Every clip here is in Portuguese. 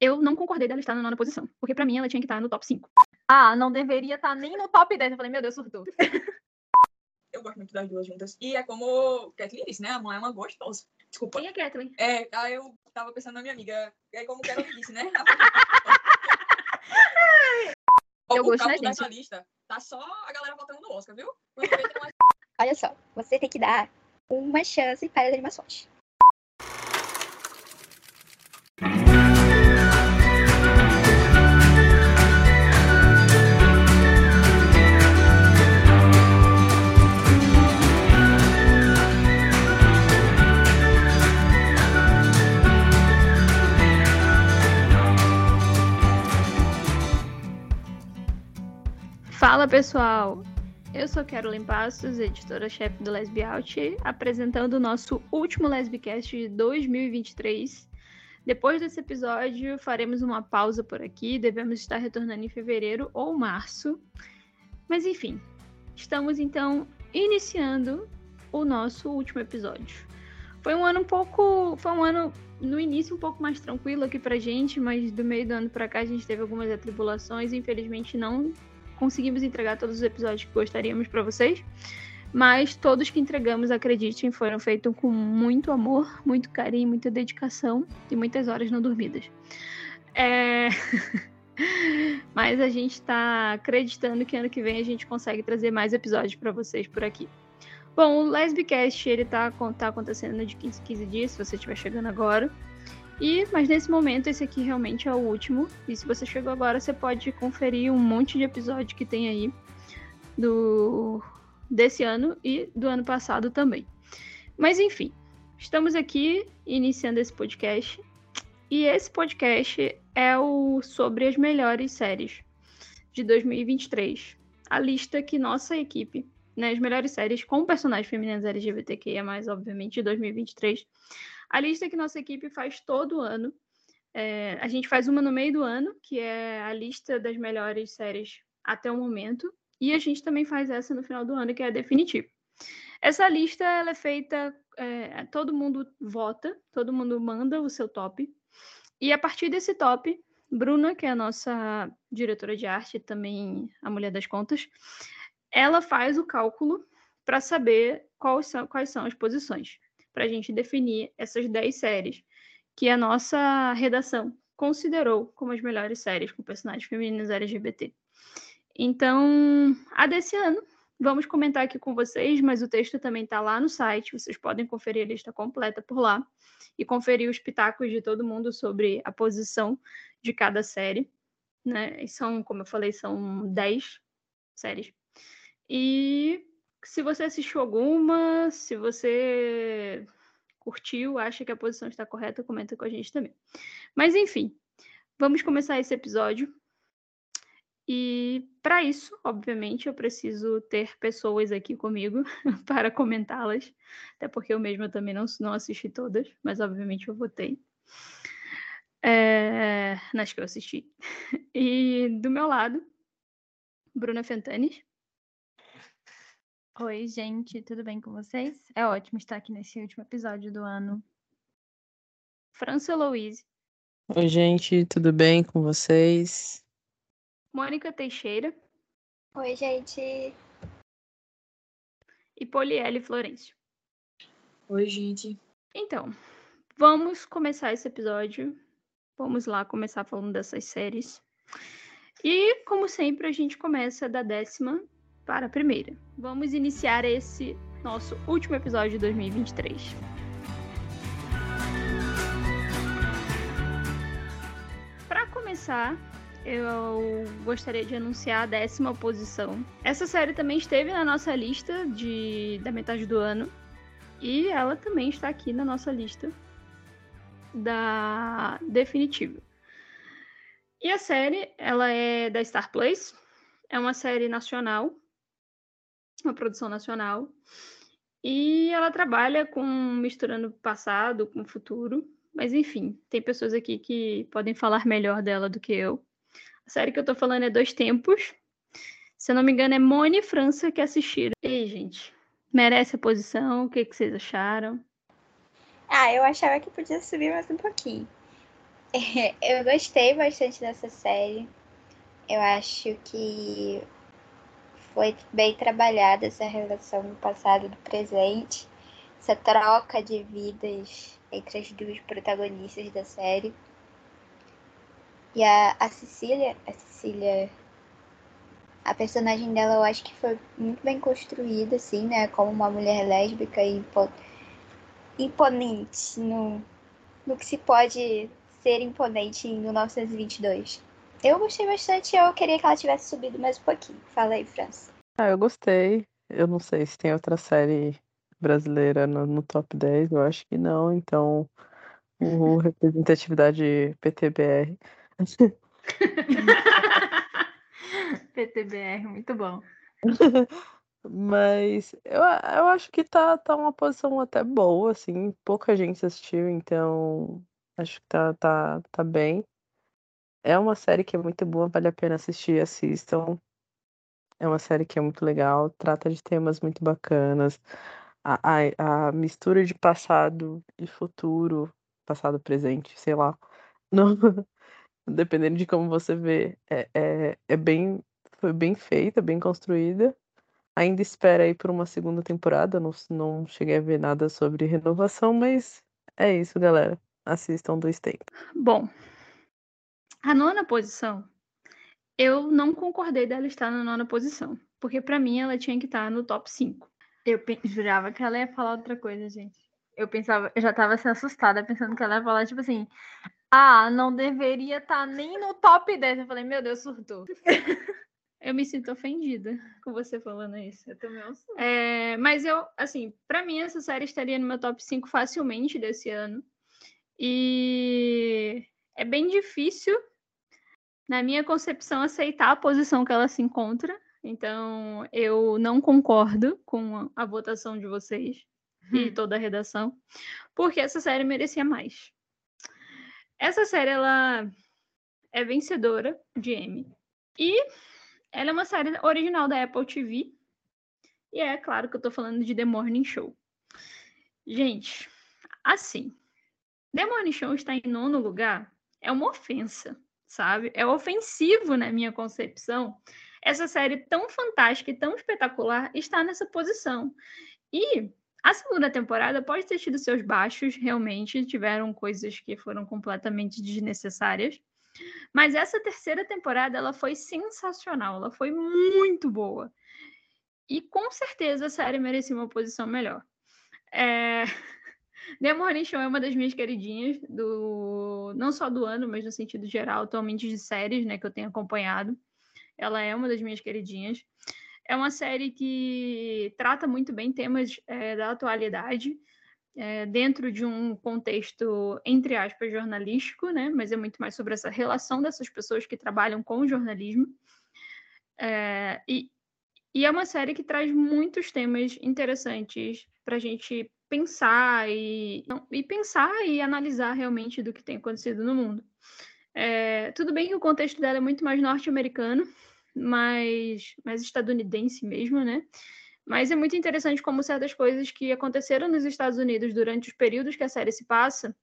eu não concordei dela estar na nona posição, porque pra mim ela tinha que estar no top 5. Ah, não deveria estar nem no top 10. Eu falei, meu Deus, surtou. Eu gosto muito das duas juntas. E é como Kathleen disse, né? A mãe é uma gostosa. Desculpa. Quem é Kathleen? É, aí eu tava pensando na minha amiga. É como Kathleen disse, né? Eu o gosto da gente. lista tá só a galera votando no Oscar, viu? Uma- Olha só, você tem que dar uma chance para as animações. Fala pessoal, eu sou Carolyn Passos, editora-chefe do Lesbiaut, apresentando o nosso último Lesbicast de 2023. Depois desse episódio, faremos uma pausa por aqui, devemos estar retornando em fevereiro ou março. Mas enfim, estamos então iniciando o nosso último episódio. Foi um ano um pouco. Foi um ano no início um pouco mais tranquilo aqui pra gente, mas do meio do ano pra cá a gente teve algumas atribulações infelizmente não conseguimos entregar todos os episódios que gostaríamos para vocês, mas todos que entregamos, acreditem, foram feitos com muito amor, muito carinho, muita dedicação e muitas horas não dormidas. É... mas a gente está acreditando que ano que vem a gente consegue trazer mais episódios para vocês por aqui. Bom, o Lesbicast ele tá, tá acontecendo de 15 em 15 dias, se você estiver chegando agora. E, mas nesse momento, esse aqui realmente é o último. E se você chegou agora, você pode conferir um monte de episódio que tem aí do desse ano e do ano passado também. Mas enfim, estamos aqui iniciando esse podcast. E esse podcast é o sobre as melhores séries de 2023. A lista que nossa equipe, né, as melhores séries com personagens femininas LGBTQIA+, obviamente, de 2023 a lista que nossa equipe faz todo ano. É, a gente faz uma no meio do ano, que é a lista das melhores séries até o momento. E a gente também faz essa no final do ano, que é a definitiva. Essa lista ela é feita, é, todo mundo vota, todo mundo manda o seu top. E a partir desse top, Bruna, que é a nossa diretora de arte, também a mulher das contas, ela faz o cálculo para saber quais são, quais são as posições para a gente definir essas 10 séries que a nossa redação considerou como as melhores séries com personagens femininos LGBT. Então, a desse ano, vamos comentar aqui com vocês, mas o texto também está lá no site, vocês podem conferir a lista completa por lá e conferir os pitacos de todo mundo sobre a posição de cada série. Né? São, como eu falei, são 10 séries. E se você assistiu alguma, se você curtiu, acha que a posição está correta, comenta com a gente também. Mas enfim, vamos começar esse episódio. E para isso, obviamente, eu preciso ter pessoas aqui comigo para comentá-las, até porque eu mesma também não, não assisti todas, mas obviamente eu votei é, nas que eu assisti. E do meu lado, Bruna Fentanes. Oi, gente, tudo bem com vocês? É ótimo estar aqui nesse último episódio do ano. França Louise. Oi, gente, tudo bem com vocês? Mônica Teixeira. Oi, gente. E Poliele Florencio. Oi, gente. Então, vamos começar esse episódio. Vamos lá começar falando dessas séries. E, como sempre, a gente começa da décima para a primeira. Vamos iniciar esse nosso último episódio de 2023. Para começar, eu gostaria de anunciar a décima posição. Essa série também esteve na nossa lista de, da metade do ano. E ela também está aqui na nossa lista da definitiva. E a série, ela é da Star Plus. É uma série nacional uma produção nacional. E ela trabalha com misturando passado com futuro. Mas enfim, tem pessoas aqui que podem falar melhor dela do que eu. A série que eu tô falando é Dois Tempos. Se eu não me engano, é Mone França que assistiram. E aí, gente? Merece a posição? O que, que vocês acharam? Ah, eu achava que podia subir mais um pouquinho. Eu gostei bastante dessa série. Eu acho que foi bem trabalhada essa relação do passado e do presente, essa troca de vidas entre as duas protagonistas da série. E a, a Cecília, a Cecília, a personagem dela eu acho que foi muito bem construída, assim, né? Como uma mulher lésbica e imponente no, no que se pode ser imponente em 1922. Eu gostei bastante, eu queria que ela tivesse subido mais um pouquinho. Fala aí, França. Ah, eu gostei. Eu não sei se tem outra série brasileira no, no top 10, eu acho que não, então o representatividade PTBR. PTBR, muito bom. Mas eu, eu acho que tá, tá uma posição até boa, assim, pouca gente assistiu, então acho que tá, tá, tá bem. É uma série que é muito boa, vale a pena assistir, assistam. É uma série que é muito legal, trata de temas muito bacanas. A, a, a mistura de passado e futuro, passado presente, sei lá. Dependendo de como você vê, é, é, é bem, foi bem feita, bem construída. Ainda espera aí por uma segunda temporada, não, não cheguei a ver nada sobre renovação, mas é isso, galera. Assistam do Tempo. Bom, a nona posição, eu não concordei dela estar na nona posição, porque para mim ela tinha que estar no top 5. Eu jurava que ela ia falar outra coisa, gente. Eu pensava, eu já tava assim, assustada, pensando que ela ia falar, tipo assim, ah, não deveria estar nem no top 10. Eu falei, meu Deus, surtou. eu me sinto ofendida com você falando isso. Eu também assusto. É, mas eu, assim, para mim essa série estaria no meu top 5 facilmente desse ano. E é bem difícil, na minha concepção, aceitar a posição que ela se encontra. Então, eu não concordo com a votação de vocês hum. e toda a redação, porque essa série merecia mais. Essa série ela é vencedora de Emmy e ela é uma série original da Apple TV. E é claro que eu tô falando de The Morning Show. Gente, assim, The Morning Show está em nono lugar é uma ofensa, sabe? É ofensivo na minha concepção. Essa série tão fantástica e tão espetacular está nessa posição. E a segunda temporada pode ter tido seus baixos, realmente, tiveram coisas que foram completamente desnecessárias. Mas essa terceira temporada ela foi sensacional, ela foi muito boa. E com certeza a série merecia uma posição melhor. É... The Morning Show é uma das minhas queridinhas, do não só do ano, mas no sentido geral, atualmente de séries, né, que eu tenho acompanhado. Ela é uma das minhas queridinhas. É uma série que trata muito bem temas é, da atualidade, é, dentro de um contexto, entre aspas, jornalístico, né? Mas é muito mais sobre essa relação dessas pessoas que trabalham com o jornalismo. É, e, e é uma série que traz muitos temas interessantes para a gente pensar e, e pensar e analisar realmente do que tem acontecido no mundo. É, tudo bem que o contexto dela é muito mais norte-americano, mais, mais estadunidense mesmo, né? Mas é muito interessante como certas coisas que aconteceram nos Estados Unidos durante os períodos que a série se passa,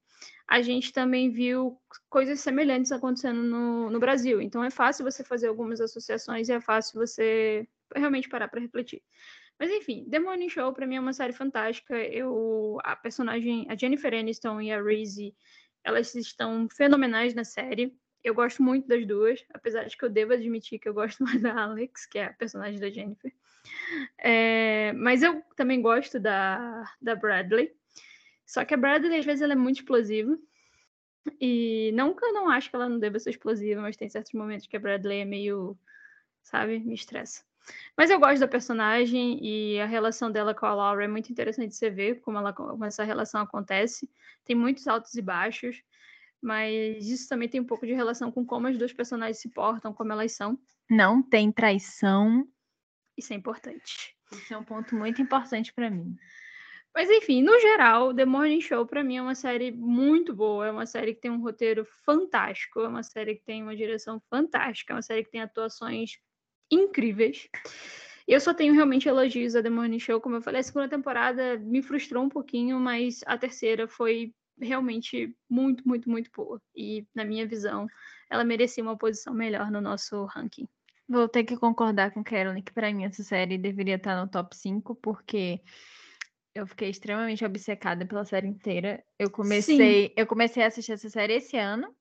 a gente também viu coisas semelhantes acontecendo no, no Brasil. Então é fácil você fazer algumas associações e é fácil você realmente parar para refletir. Mas enfim, The Morning Show para mim é uma série fantástica. Eu a personagem, a Jennifer Aniston e a Reese, elas estão fenomenais na série. Eu gosto muito das duas, apesar de que eu devo admitir que eu gosto mais da Alex, que é a personagem da Jennifer. É, mas eu também gosto da, da Bradley. Só que a Bradley, às vezes, ela é muito explosiva. E não que eu não acho que ela não deva ser explosiva, mas tem certos momentos que a Bradley é meio, sabe, me estressa. Mas eu gosto da personagem e a relação dela com a Laura é muito interessante de você ver como, ela, como essa relação acontece. Tem muitos altos e baixos, mas isso também tem um pouco de relação com como as duas personagens se portam, como elas são. Não tem traição. Isso é importante. Isso é um ponto muito importante para mim. Mas enfim, no geral, The Morning Show para mim é uma série muito boa, é uma série que tem um roteiro fantástico, é uma série que tem uma direção fantástica, é uma série que tem atuações incríveis. Eu só tenho realmente elogios a The Morning Show. Como eu falei, a segunda temporada me frustrou um pouquinho, mas a terceira foi realmente muito, muito, muito boa. E, na minha visão, ela merecia uma posição melhor no nosso ranking. Vou ter que concordar com Carolyn que para mim essa série deveria estar no top 5, porque eu fiquei extremamente obcecada pela série inteira. Eu comecei, eu comecei a assistir essa série esse ano.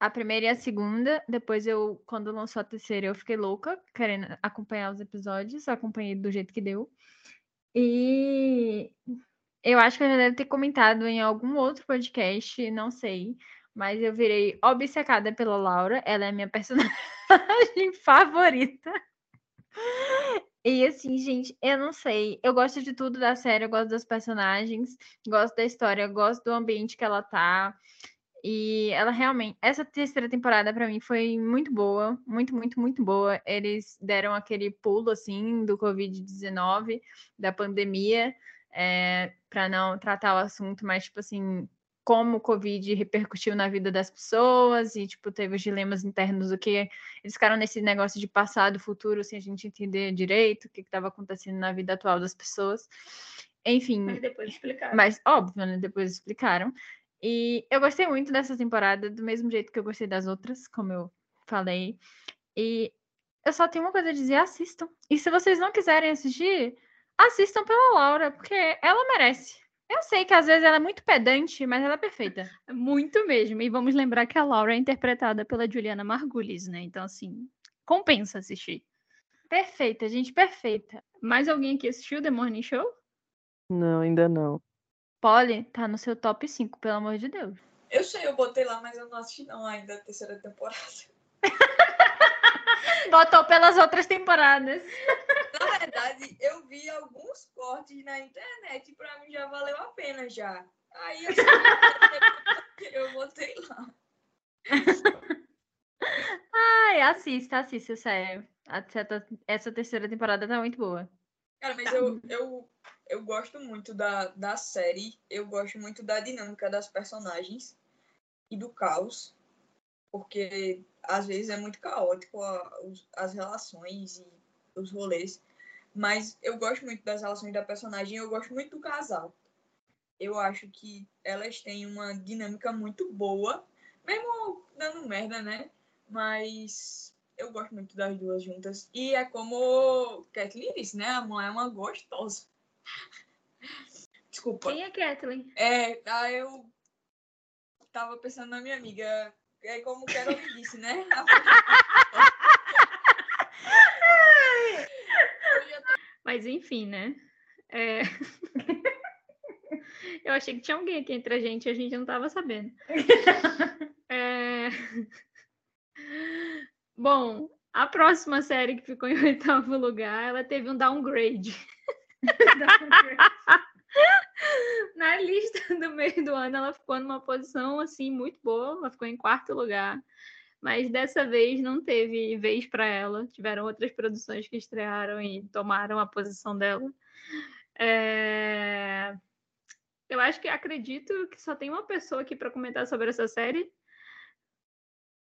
A primeira e a segunda, depois eu, quando lançou a terceira, eu fiquei louca, querendo acompanhar os episódios, acompanhei do jeito que deu. E eu acho que eu já deve ter comentado em algum outro podcast, não sei, mas eu virei obcecada pela Laura, ela é minha personagem favorita. E assim, gente, eu não sei. Eu gosto de tudo da série, eu gosto dos personagens, gosto da história, gosto do ambiente que ela tá. E ela realmente, essa terceira temporada para mim foi muito boa, muito, muito, muito boa. Eles deram aquele pulo assim do Covid-19, da pandemia, é, para não tratar o assunto, mas tipo assim, como o Covid repercutiu na vida das pessoas e, tipo, teve os dilemas internos do que eles ficaram nesse negócio de passado futuro sem a gente entender direito o que estava acontecendo na vida atual das pessoas. Enfim. Mas depois explicaram. Mas, óbvio, né? Depois explicaram. E eu gostei muito dessa temporada, do mesmo jeito que eu gostei das outras, como eu falei. E eu só tenho uma coisa a dizer: assistam. E se vocês não quiserem assistir, assistam pela Laura, porque ela merece. Eu sei que às vezes ela é muito pedante, mas ela é perfeita. Muito mesmo. E vamos lembrar que a Laura é interpretada pela Juliana Margulis, né? Então, assim, compensa assistir. Perfeita, gente, perfeita. Mais alguém aqui assistiu The Morning Show? Não, ainda não. Polly tá no seu top 5, pelo amor de Deus. Eu sei, eu botei lá, mas eu não assisti não ainda a terceira temporada. Botou pelas outras temporadas. Na verdade, eu vi alguns cortes na internet e pra mim já valeu a pena já. Aí eu, eu botei lá. Ai, assista, assista, sério. Essa terceira temporada tá muito boa. Cara, mas eu, eu, eu gosto muito da, da série, eu gosto muito da dinâmica das personagens e do caos, porque às vezes é muito caótico a, os, as relações e os rolês. Mas eu gosto muito das relações da personagem, eu gosto muito do casal. Eu acho que elas têm uma dinâmica muito boa, mesmo dando merda, né? Mas eu gosto muito das duas juntas. E é como Kathleen disse, né? A mãe é uma gostosa. Desculpa. Quem é Kathleen? É, aí eu tava pensando na minha amiga. É como Carol disse, né? Mas enfim, né? É... Eu achei que tinha alguém aqui entre a gente e a gente não estava sabendo. É... Bom, a próxima série que ficou em oitavo lugar, ela teve um downgrade. Na lista do meio do ano, ela ficou numa posição assim muito boa, ela ficou em quarto lugar mas dessa vez não teve vez para ela. Tiveram outras produções que estrearam e tomaram a posição dela. É... Eu acho que acredito que só tem uma pessoa aqui para comentar sobre essa série,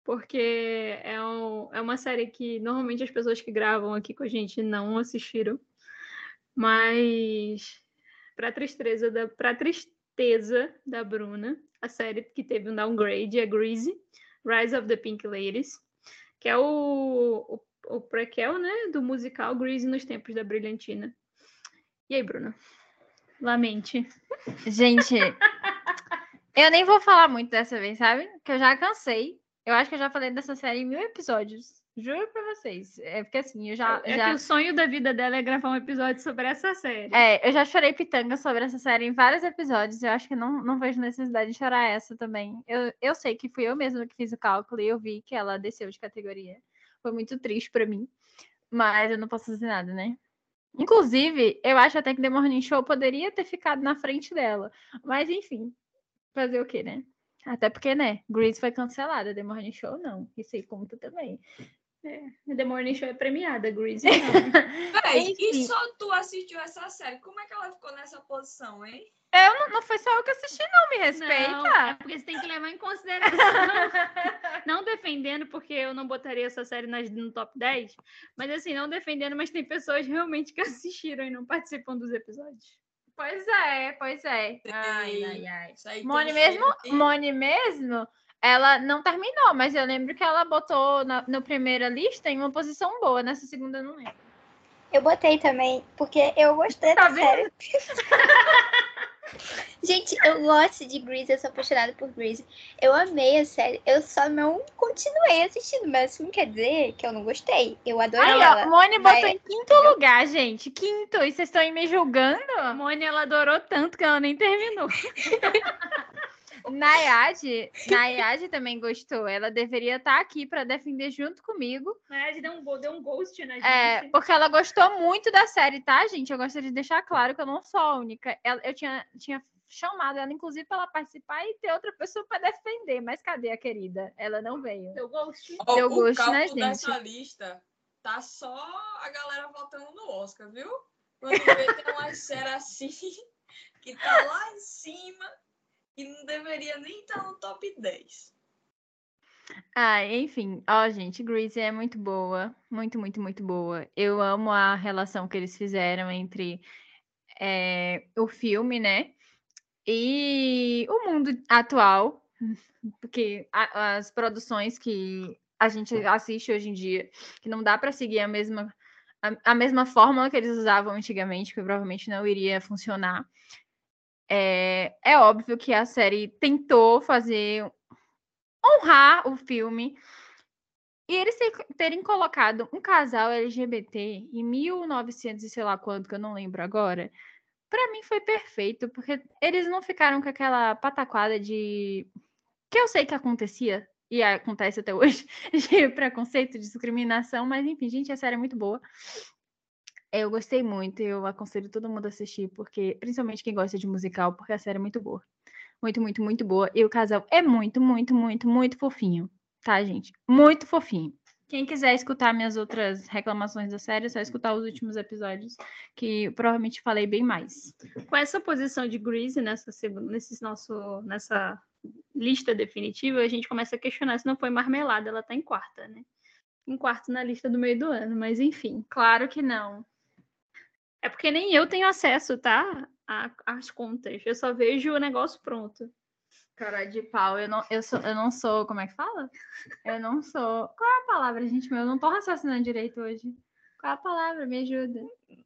porque é, um, é uma série que normalmente as pessoas que gravam aqui com a gente não assistiram, mas para tristeza da para tristeza da Bruna, a série que teve um downgrade é Greasy Rise of the Pink Ladies, que é o, o, o prequel, né, do musical Grease nos Tempos da Brilhantina. E aí, Bruna? Lamente. Gente, eu nem vou falar muito dessa vez, sabe? Que eu já cansei. Eu acho que eu já falei dessa série em mil episódios. Juro pra vocês. É porque assim, eu já. É já... que o sonho da vida dela é gravar um episódio sobre essa série. É, eu já chorei pitanga sobre essa série em vários episódios. Eu acho que não, não vejo necessidade de chorar essa também. Eu, eu sei que fui eu mesma que fiz o cálculo e eu vi que ela desceu de categoria. Foi muito triste para mim. Mas eu não posso fazer nada, né? Inclusive, eu acho até que The Morning Show poderia ter ficado na frente dela. Mas enfim, fazer o quê, né? Até porque, né? Grease foi cancelada, The Morning Show não. Isso aí conta também. É, The Morning Show é premiada, Greasy Peraí, e só tu assistiu essa série? Como é que ela ficou nessa posição, hein? Eu não, não foi só eu que assisti, não, me respeita. Não, é porque você tem que levar em consideração. não defendendo, porque eu não botaria essa série nas, no top 10, mas assim, não defendendo, mas tem pessoas realmente que assistiram e não participam dos episódios. Pois é, pois é. Ai, ai, ai. Mone mesmo, Mone mesmo, ela não terminou, mas eu lembro que ela botou na, na primeira lista em uma posição boa, nessa segunda eu não lembro. Eu botei também, porque eu gostei tá da série. Gente, eu gosto de Grease, eu sou apaixonada por Grease. Eu amei a série, eu só não continuei assistindo, mas isso não quer dizer que eu não gostei. Eu adorei Ai, ela. Ó, Mone mas... botou em quinto lugar, gente. Quinto, e vocês estão me julgando? Mone, ela adorou tanto que ela nem terminou. Nayade, Nayade também gostou. Ela deveria estar aqui para defender junto comigo. Nayade deu um, deu um ghost na é, gente. É, porque ela gostou muito da série, tá, gente? Eu gostaria de deixar claro que eu não sou a única. eu tinha, tinha chamado ela, inclusive, para ela participar e ter outra pessoa para defender. Mas cadê a querida? Ela não veio. Deu ghost? Oh, Deu ghost o na gente. dessa lista tá só a galera votando no Oscar, viu? Quando vê, tem uma série assim que tá lá em cima e não deveria nem estar no top 10. Ah, enfim, ó, gente, Grease é muito boa, muito, muito, muito boa. Eu amo a relação que eles fizeram entre é, o filme, né, e o mundo atual, porque a, as produções que a gente assiste hoje em dia, que não dá para seguir a mesma a, a mesma fórmula que eles usavam antigamente, que provavelmente não iria funcionar. É, é óbvio que a série tentou fazer honrar o filme e eles terem colocado um casal LGBT em 1900 e sei lá quanto, que eu não lembro agora, para mim foi perfeito, porque eles não ficaram com aquela pataquada de que eu sei que acontecia e acontece até hoje, de preconceito, de discriminação, mas enfim, gente, a série é muito boa. Eu gostei muito, eu aconselho todo mundo a assistir, porque principalmente quem gosta de musical, porque a série é muito boa. Muito, muito, muito boa. E o casal é muito, muito, muito, muito fofinho, tá, gente? Muito fofinho. Quem quiser escutar minhas outras reclamações da série, é só escutar os últimos episódios, que provavelmente falei bem mais. Com essa posição de Grease nessa, nesse nosso, nessa lista definitiva, a gente começa a questionar se não foi marmelada, ela tá em quarta, né? Em quarto na lista do meio do ano, mas enfim. Claro que não. É porque nem eu tenho acesso, tá? Às contas. Eu só vejo o negócio pronto. Cara de pau, eu não, eu, sou, eu não sou. Como é que fala? Eu não sou. Qual é a palavra, gente? Eu não tô raciocinando direito hoje. Qual é a palavra? Me ajuda.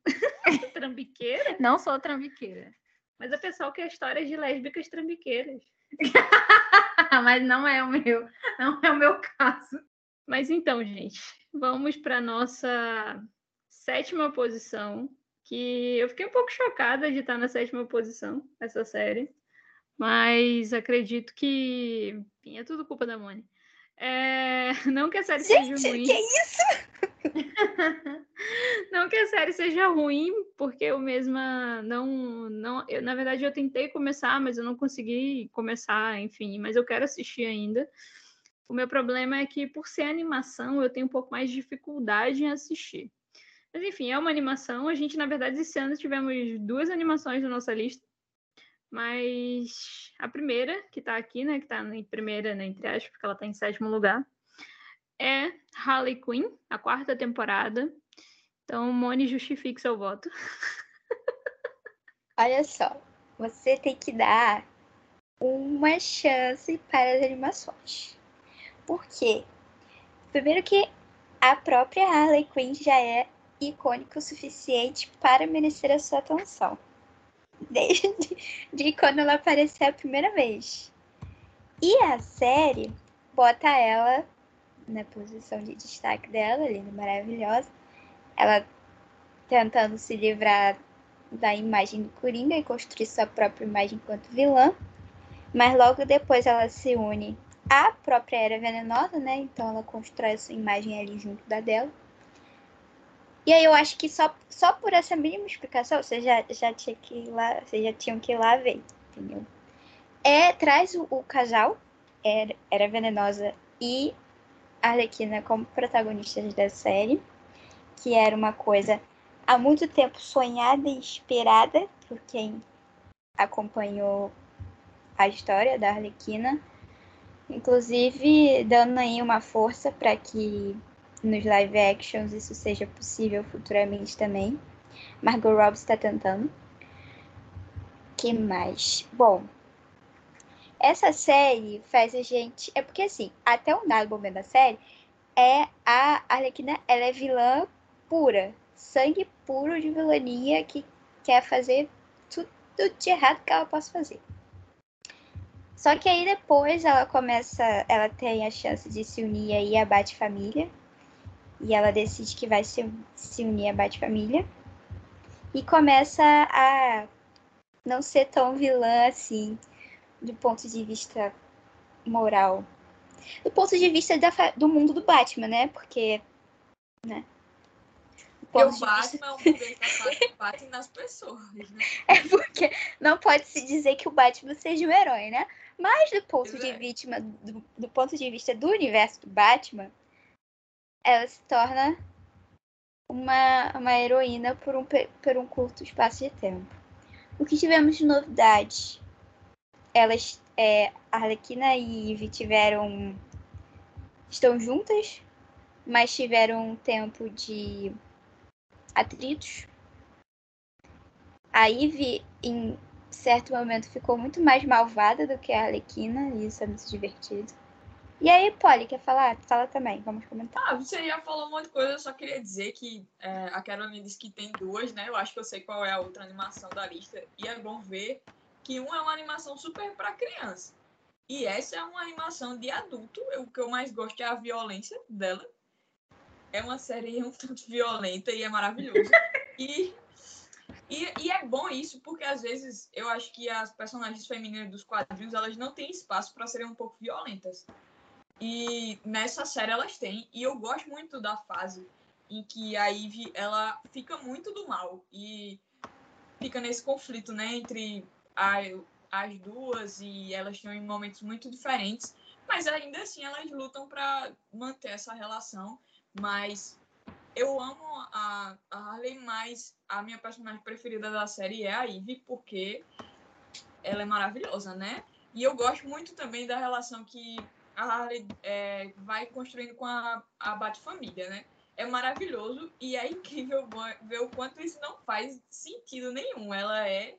trambiqueira? Não sou trambiqueira. Mas a pessoa quer histórias de lésbicas trambiqueiras. Mas não é o meu, não é o meu caso. Mas então, gente, vamos para nossa sétima posição, que eu fiquei um pouco chocada de estar na sétima posição essa série, mas acredito que enfim, é tudo culpa da Moni. É... Não que a série Gente, seja ruim. Que isso? não que a série seja ruim, porque eu mesma não, não, eu, na verdade eu tentei começar, mas eu não consegui começar, enfim, mas eu quero assistir ainda. O meu problema é que por ser animação, eu tenho um pouco mais de dificuldade em assistir. Mas enfim, é uma animação. A gente, na verdade, esse ano tivemos duas animações na nossa lista. Mas a primeira, que está aqui, né? Que está em primeira, né, entre aspas, porque ela está em sétimo lugar, é Harley Quinn, a quarta temporada. Então, Moni, justifique seu voto. Olha só, você tem que dar uma chance para as animações. Por quê? Primeiro que a própria Harley Quinn já é icônico o suficiente para merecer a sua atenção. Desde de quando ela apareceu a primeira vez. E a série bota ela na posição de destaque dela, linda, maravilhosa. Ela tentando se livrar da imagem do Coringa e construir sua própria imagem enquanto vilã. Mas logo depois ela se une à própria Era Venenosa, né? Então ela constrói sua imagem ali junto da dela. E aí eu acho que só, só por essa mínima explicação, você já, já tinha que ir lá, vocês já tinham que ir lá ver, entendeu? É, traz o, o casal, era, era venenosa e Arlequina como protagonistas da série, que era uma coisa há muito tempo sonhada e esperada por quem acompanhou a história da Arlequina, inclusive dando aí uma força para que nos live actions isso seja possível futuramente também. Margot Robbie está tentando. que mais? Bom, essa série faz a gente. É porque assim, até um dado momento da série, é a Arlequina, ela é vilã pura. Sangue puro de vilania que quer fazer tudo de errado que ela possa fazer. Só que aí depois ela começa, ela tem a chance de se unir aí à Bate Família. E ela decide que vai se, se unir à Bate Família. E começa a não ser tão vilã assim, do ponto de vista moral. Do ponto de vista da, do mundo do Batman, né? Porque. Né? Porque o Batman vista... é um poder que bate nas pessoas, né? É porque não pode se dizer que o Batman seja o herói, né? Mas do ponto de vítima, do, do, ponto de vista do universo do Batman, ela se torna uma, uma heroína por um, por um curto espaço de tempo. O que tivemos de novidade? Elas, é, Arlequina e Eve tiveram. estão juntas, mas tiveram um tempo de atritos. A Eve, em certo momento ficou muito mais malvada do que a Arlequina, e isso é muito divertido. E aí, Polly, quer falar? Fala também, vamos comentar. Ah, você já falou um monte de coisa, eu só queria dizer que é, a Caroline disse que tem duas, né? Eu acho que eu sei qual é a outra animação da lista, e é bom ver que uma é uma animação super para criança. E essa é uma animação de adulto. o que eu mais gosto é a violência dela. É uma série um tanto violenta e é maravilhoso. E e, e, é bom isso, porque às vezes eu acho que as personagens femininas dos quadrinhos elas não têm espaço para serem um pouco violentas. E nessa série elas têm. E eu gosto muito da fase em que a Eve ela fica muito do mal e fica nesse conflito, né, entre a, as duas e elas têm momentos muito diferentes, mas ainda assim elas lutam para manter essa relação. Mas eu amo a, a Harley, mas a minha personagem preferida da série é a Ivy, porque ela é maravilhosa, né? E eu gosto muito também da relação que a Harley é, vai construindo com a, a Bat-família, né? É maravilhoso e é incrível ver o quanto isso não faz sentido nenhum. Ela é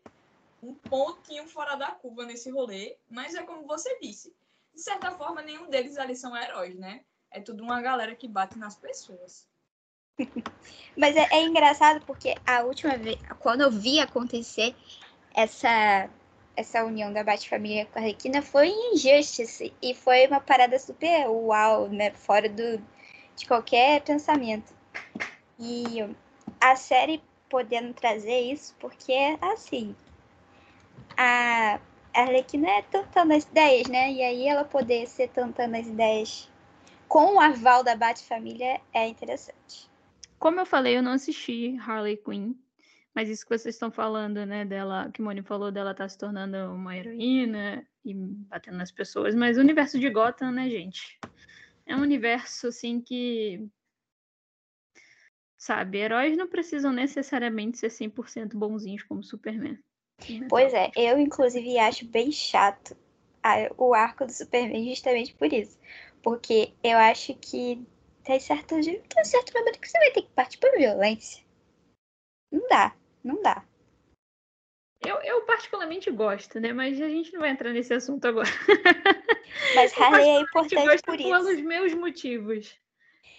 um pontinho fora da curva nesse rolê, mas é como você disse. De certa forma, nenhum deles ali são heróis, né? É tudo uma galera que bate nas pessoas. Mas é, é, engraçado porque a última vez, quando eu vi acontecer essa, essa união da Bat-Família com a Arlequina, foi Injustice. E foi uma parada super uau, né? Fora do, de qualquer pensamento. E a série podendo trazer isso, porque, assim, a Arlequina é tentando as ideias, né? E aí ela poder ser tentando as ideias com o aval da Bat-Família é interessante. Como eu falei, eu não assisti Harley Quinn, mas isso que vocês estão falando, né, dela, que Moni falou dela tá se tornando uma heroína e batendo nas pessoas, mas o universo de Gotham, né, gente? É um universo assim que sabe, heróis não precisam necessariamente ser 100% bonzinhos como Superman. Pois é, eu inclusive acho bem chato o arco do Superman justamente por isso. Porque eu acho que tem certo, tem certo momento que você vai ter que partir pra violência. Não dá, não dá. Eu, eu particularmente gosto, né? Mas a gente não vai entrar nesse assunto agora. Mas Harley é importante por isso. pelos meus motivos.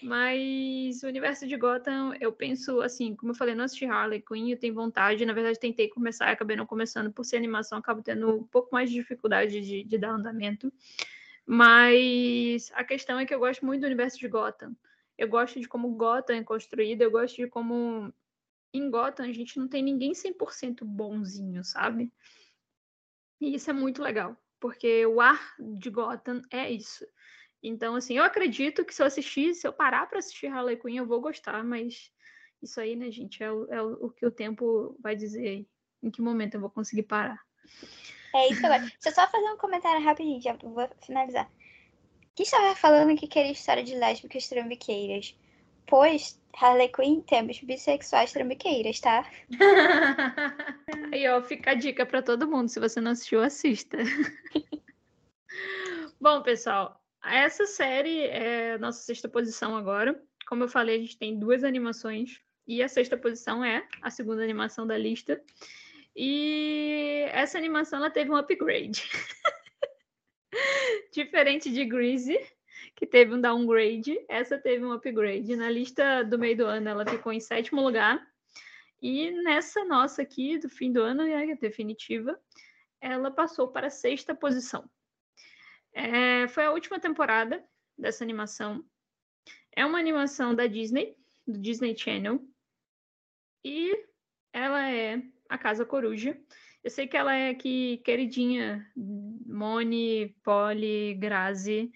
Mas o universo de Gotham, eu penso assim, como eu falei, não assisti Harley Quinn, eu tenho vontade. Na verdade, tentei começar e acabei não começando por ser animação, acabo tendo um pouco mais de dificuldade de, de dar andamento. Mas a questão é que eu gosto muito do universo de Gotham. Eu gosto de como Gotham é construído, eu gosto de como em Gotham a gente não tem ninguém 100% bonzinho, sabe? E isso é muito legal, porque o ar de Gotham é isso. Então, assim, eu acredito que se eu assistir, se eu parar para assistir Harley Quinn, eu vou gostar, mas isso aí, né, gente, é o, é o que o tempo vai dizer em que momento eu vou conseguir parar. É isso agora. Deixa eu só fazer um comentário rapidinho, já vou finalizar. Que estava falando que queria história de lésbicas trambiqueiras. Pois, Harley Quinn temos bissexuais trambiqueiras, tá? Aí, ó, fica a dica para todo mundo. Se você não assistiu, assista. Bom, pessoal, essa série é nossa sexta posição agora. Como eu falei, a gente tem duas animações. E a sexta posição é a segunda animação da lista. E essa animação ela teve um upgrade. Diferente de Greasy, que teve um downgrade, essa teve um upgrade. Na lista do meio do ano, ela ficou em sétimo lugar. E nessa nossa aqui, do fim do ano, é definitiva, ela passou para a sexta posição. É, foi a última temporada dessa animação. É uma animação da Disney, do Disney Channel. E ela é a Casa Coruja. Eu sei que ela é aqui queridinha, Moni, Polly, Grazi,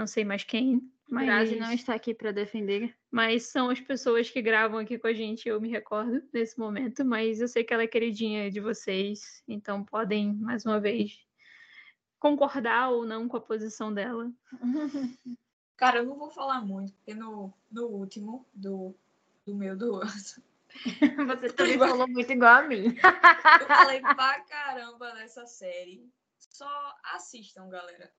não sei mais quem. Mas... Grazi não está aqui para defender. Mas são as pessoas que gravam aqui com a gente, eu me recordo nesse momento. Mas eu sei que ela é queridinha de vocês, então podem, mais uma vez, concordar ou não com a posição dela. Cara, eu não vou falar muito, porque no, no último do, do meu do Você também falou muito igual a mim. Eu falei pra caramba nessa série. Só assistam, galera.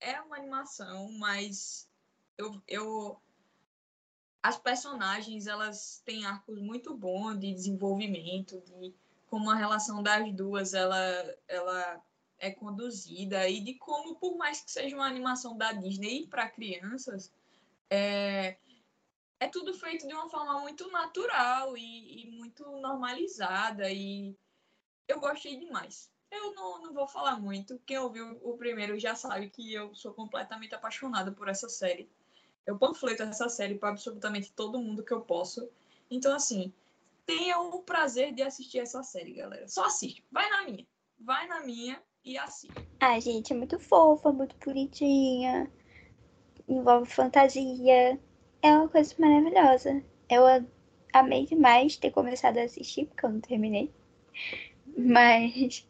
É uma animação, mas eu, eu as personagens elas têm arcos muito bons de desenvolvimento, de como a relação das duas ela, ela é conduzida e de como, por mais que seja uma animação da Disney para crianças, é, é tudo feito de uma forma muito natural e, e, muito normalizada e eu gostei demais. Eu não, não vou falar muito. Quem ouviu o primeiro já sabe que eu sou completamente apaixonada por essa série. Eu panfleto essa série para absolutamente todo mundo que eu posso. Então, assim, tenham o prazer de assistir essa série, galera. Só assiste. Vai na minha. Vai na minha e assiste. Ah, gente, é muito fofa, muito bonitinha. Envolve fantasia é uma coisa maravilhosa. Eu amei demais ter começado a assistir, porque eu não terminei. Mas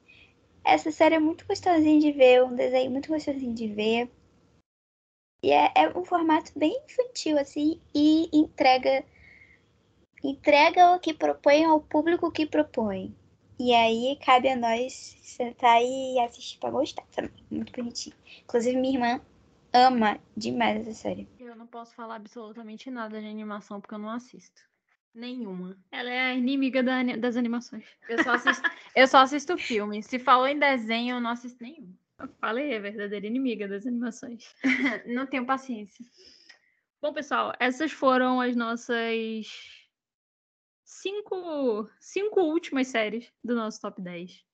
essa série é muito gostosinha de ver, um desenho muito gostosinho de ver. E é, é um formato bem infantil, assim, e entrega entrega o que propõe ao público que propõe. E aí cabe a nós sentar e assistir pra gostar também. Muito bonitinho. Inclusive, minha irmã ama demais essa série. Eu não posso falar absolutamente nada de animação porque eu não assisto. Nenhuma. Ela é a inimiga da, das animações. Eu só assisto, eu só assisto filme. Se falou em desenho, eu não assisto nenhum. Eu falei, é a verdadeira inimiga das animações. não tenho paciência. Bom, pessoal, essas foram as nossas cinco, cinco últimas séries do nosso top 10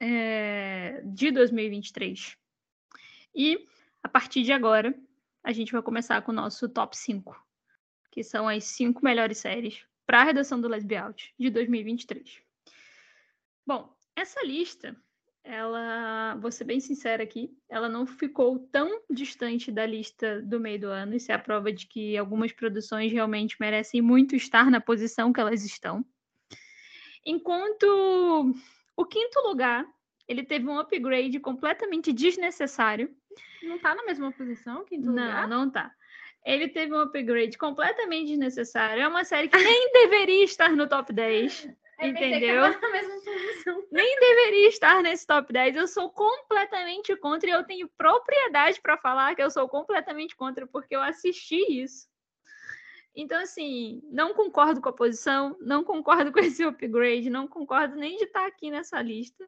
é, de 2023. E a partir de agora, a gente vai começar com o nosso top 5, que são as cinco melhores séries para a redação do Lesbiaut de 2023. Bom, essa lista, ela, vou ser bem sincera aqui, ela não ficou tão distante da lista do meio do ano. Isso é a prova de que algumas produções realmente merecem muito estar na posição que elas estão. Enquanto o quinto lugar, ele teve um upgrade completamente desnecessário não tá na mesma posição que Não, lugar? não tá. Ele teve um upgrade completamente desnecessário. É uma série que nem deveria estar no top 10. É entendeu? Nem deveria estar nesse top 10. Eu sou completamente contra e eu tenho propriedade para falar que eu sou completamente contra porque eu assisti isso. Então, assim, não concordo com a posição, não concordo com esse upgrade, não concordo nem de estar aqui nessa lista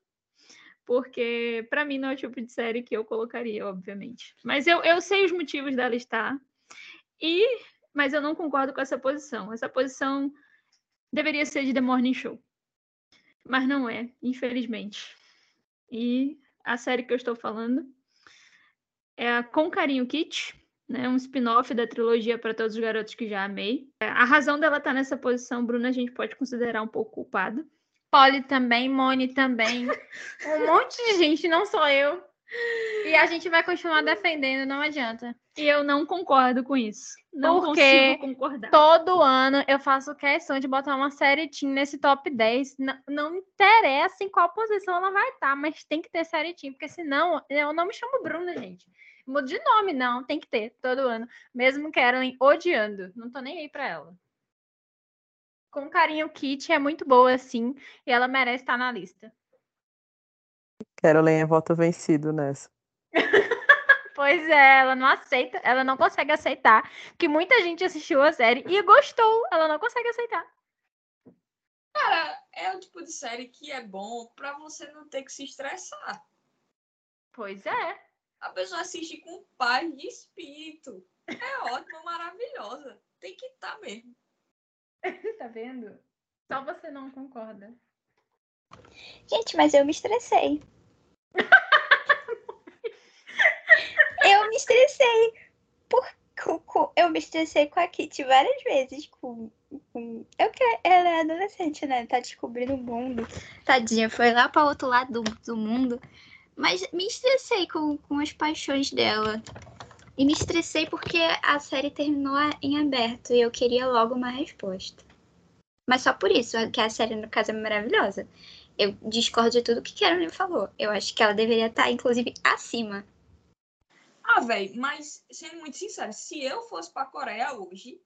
porque para mim não é o tipo de série que eu colocaria, obviamente. Mas eu, eu sei os motivos dela estar, e mas eu não concordo com essa posição. Essa posição deveria ser de The Morning Show, mas não é, infelizmente. E a série que eu estou falando é a Com Carinho Kit, né, um spin-off da trilogia para todos os garotos que já amei. A razão dela estar tá nessa posição, Bruna, a gente pode considerar um pouco culpada, Polly também, Moni também. Um monte de gente, não sou eu. E a gente vai continuar defendendo, não adianta. E eu não concordo com isso. Não Porque consigo concordar. todo ano eu faço questão de botar uma série Team nesse top 10. Não, não interessa em qual posição ela vai estar, mas tem que ter série Team, porque senão eu não me chamo Bruna, gente. Mudo de nome, não, tem que ter todo ano. Mesmo Carolyn odiando. Não tô nem aí pra ela com carinho Kit é muito boa, sim, e ela merece estar na lista. Carolyn é voto vencido nessa. pois é, ela não aceita, ela não consegue aceitar que muita gente assistiu a série e gostou, ela não consegue aceitar. Cara, é o tipo de série que é bom pra você não ter que se estressar. Pois é. A pessoa assiste com paz de espírito. É ótima, maravilhosa. Tem que estar tá mesmo. tá vendo? Só você não concorda. Gente, mas eu me estressei. Eu me estressei. Por, eu me estressei com a Kitty várias vezes. Com, com, eu que ela é adolescente, né? Tá descobrindo o mundo. Tadinha, foi lá para outro lado do, do mundo. Mas me estressei com, com as paixões dela. E me estressei porque a série terminou em aberto e eu queria logo uma resposta. Mas só por isso, que a série, no caso, é maravilhosa. Eu discordo de tudo que Carolyn falou. Eu acho que ela deveria estar, inclusive, acima. Ah, velho, mas sendo muito sincero, se eu fosse pra Coreia hoje,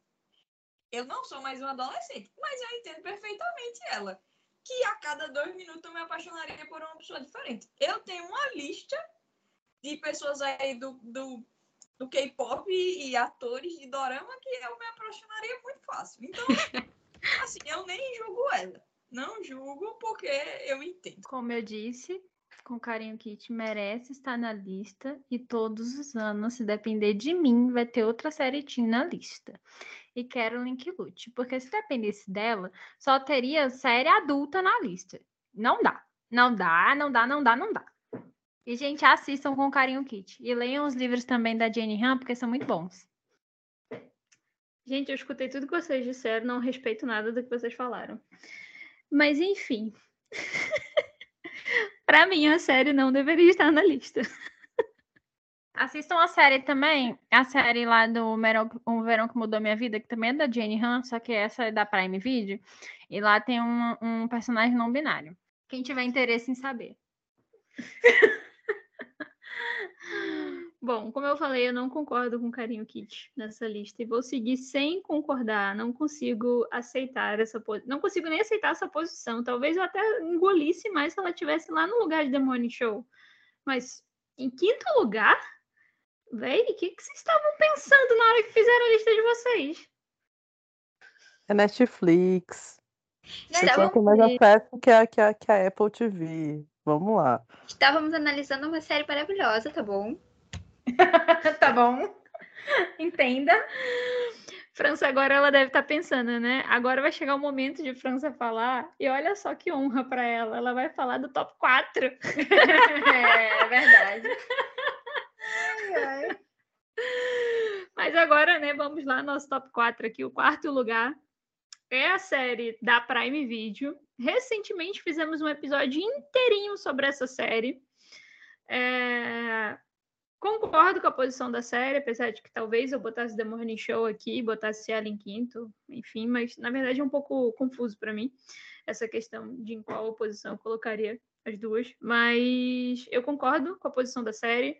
eu não sou mais uma adolescente, mas eu entendo perfeitamente ela. Que a cada dois minutos eu me apaixonaria por uma pessoa diferente. Eu tenho uma lista de pessoas aí do, do do K-pop e, e, atores de dorama que eu me apaixonaria muito fácil. Então, assim, eu nem julgo ela. Não julgo porque eu entendo. Como eu disse, com carinho Kit merece estar na lista e todos os anos, se depender de mim, vai ter outra série Teen na lista. E quero Link Lute, porque se dependesse dela, só teria série adulta na lista. Não dá. Não dá, não dá, não dá, não dá. E, gente, assistam com carinho Kit. E leiam os livros também da Jenny Han, porque são muito bons. Gente, eu escutei tudo que vocês disseram, não respeito nada do que vocês falaram. Mas, enfim. Para mim, a série não deveria estar na lista. Assistam a série também, a série lá do Verão, um Verão que Mudou Minha Vida, que também é da Jenny Han, só que essa é da Prime Video. E lá tem um, um personagem não binário. Quem tiver interesse em saber. Bom, como eu falei, eu não concordo com Carinho Kit nessa lista e vou seguir sem concordar. Não consigo aceitar essa posição. Não consigo nem aceitar essa posição. Talvez eu até engolisse mais se ela estivesse lá no lugar de The Morning Show. Mas em quinto lugar, véi, o que, que vocês estavam pensando na hora que fizeram a lista de vocês? É Netflix. Estava... Tem mais acesso que a, que, a, que a Apple TV. Vamos lá. Estávamos analisando uma série maravilhosa, tá bom? tá bom. Entenda. França agora ela deve estar tá pensando, né? Agora vai chegar o momento de França falar, e olha só que honra para ela. Ela vai falar do top 4. é, é verdade. Ai, ai. Mas agora, né, vamos lá, nosso top 4 aqui. O quarto lugar é a série da Prime Video. Recentemente fizemos um episódio inteirinho sobre essa série. É... Concordo com a posição da série, apesar de que talvez eu botasse The Morning Show aqui, botasse ela em quinto, enfim, mas na verdade é um pouco confuso para mim essa questão de em qual posição eu colocaria as duas. Mas eu concordo com a posição da série.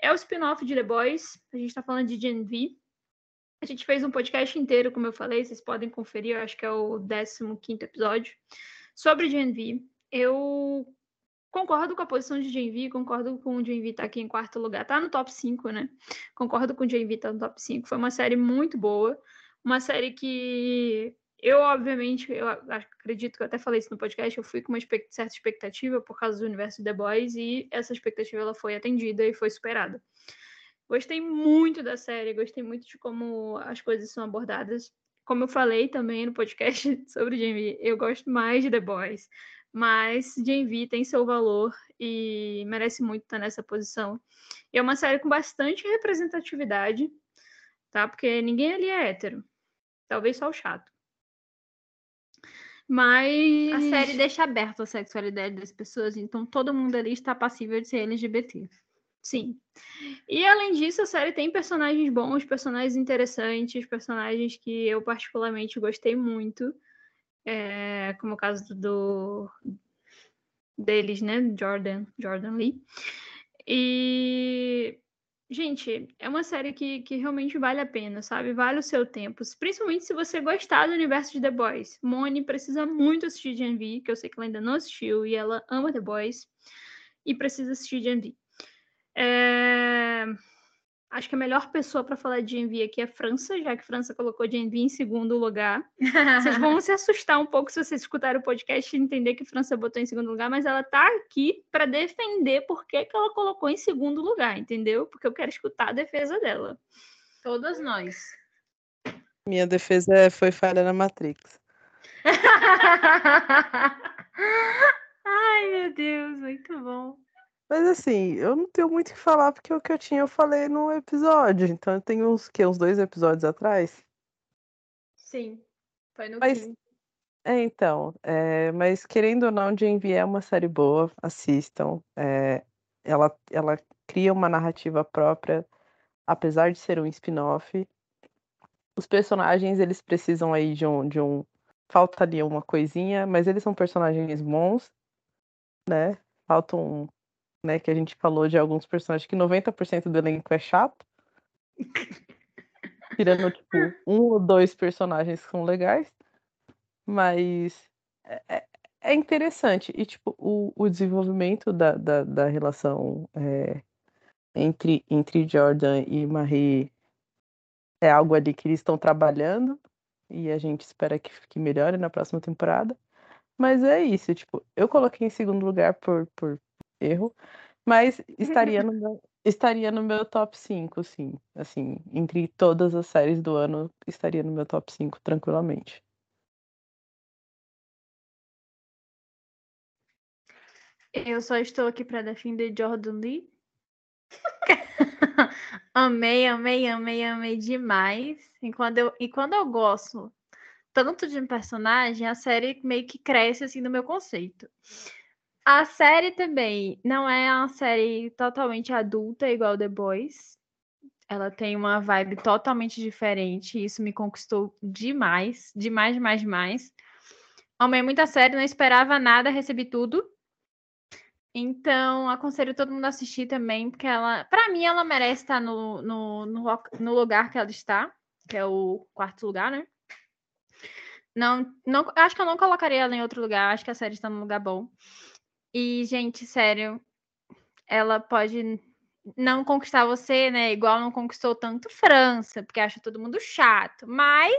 É o spin-off de The Boys, a gente está falando de Gen V. A gente fez um podcast inteiro, como eu falei, vocês podem conferir, eu acho que é o 15 episódio, sobre Gen V. Eu Concordo com a posição de Genvi, concordo com o Genvi estar tá aqui em quarto lugar. Tá no top 5, né? Concordo com o Genvi estar tá no top 5. Foi uma série muito boa. Uma série que eu, obviamente, eu acredito que eu até falei isso no podcast, eu fui com uma certa expectativa por causa do universo The Boys e essa expectativa ela foi atendida e foi superada. Gostei muito da série, gostei muito de como as coisas são abordadas. Como eu falei também no podcast sobre Jamie, eu gosto mais de The Boys mas Gen tem seu valor e merece muito estar nessa posição. E é uma série com bastante representatividade, tá? Porque ninguém ali é hétero. Talvez só o chato. Mas. A série deixa aberta a sexualidade das pessoas, então todo mundo ali está passível de ser LGBT. Sim. E além disso, a série tem personagens bons, personagens interessantes, personagens que eu particularmente gostei muito é, como o caso do deles, né, Jordan, Jordan Lee. E gente, é uma série que, que realmente vale a pena, sabe? Vale o seu tempo, principalmente se você gostar do universo de The Boys. Moni precisa muito assistir Gen V, que eu sei que ela ainda não assistiu e ela ama The Boys e precisa assistir Gen V. É... Acho que a melhor pessoa para falar de Envy aqui é França, já que França colocou de Envy em segundo lugar. vocês vão se assustar um pouco se vocês escutarem o podcast e entender que França botou em segundo lugar, mas ela tá aqui para defender por que, que ela colocou em segundo lugar, entendeu? Porque eu quero escutar a defesa dela. Todas nós. Minha defesa foi falha na Matrix. Ai, meu Deus, muito bom. Mas assim, eu não tenho muito o que falar, porque o que eu tinha eu falei no episódio. Então eu tenho uns, que, uns dois episódios atrás. Sim, foi no mas, É, então. É, mas querendo ou não, Jane é uma série boa, assistam. É, ela, ela cria uma narrativa própria, apesar de ser um spin-off. Os personagens, eles precisam aí de um, de um. Falta ali uma coisinha, mas eles são personagens bons, né? Falta um, né? Que a gente falou de alguns personagens que 90% do elenco é chato. Tirando, tipo, um ou dois personagens que são legais. Mas é, é, é interessante. E, tipo, o, o desenvolvimento da, da, da relação é, entre, entre Jordan e Marie é algo ali que eles estão trabalhando. E a gente espera que, que melhore na próxima temporada. Mas é isso, tipo, eu coloquei em segundo lugar por, por erro, mas estaria no meu, estaria no meu top 5, sim. Assim, entre todas as séries do ano, estaria no meu top 5 tranquilamente. Eu só estou aqui para defender Jordan Lee. amei, amei, amei, amei demais. E quando, eu, e quando eu gosto tanto de um personagem, a série meio que cresce assim no meu conceito. A série também não é uma série totalmente adulta, igual The Boys. Ela tem uma vibe totalmente diferente. Isso me conquistou demais, demais, demais, demais. Amei muita série, não esperava nada, recebi tudo. Então, aconselho todo mundo a assistir também, porque ela, para mim, ela merece estar no, no, no, no, lugar que ela está, que é o quarto lugar, né? Não, não, acho que eu não colocaria ela em outro lugar, acho que a série está num lugar bom. E, gente, sério, ela pode não conquistar você, né? Igual não conquistou tanto França, porque acha todo mundo chato. Mas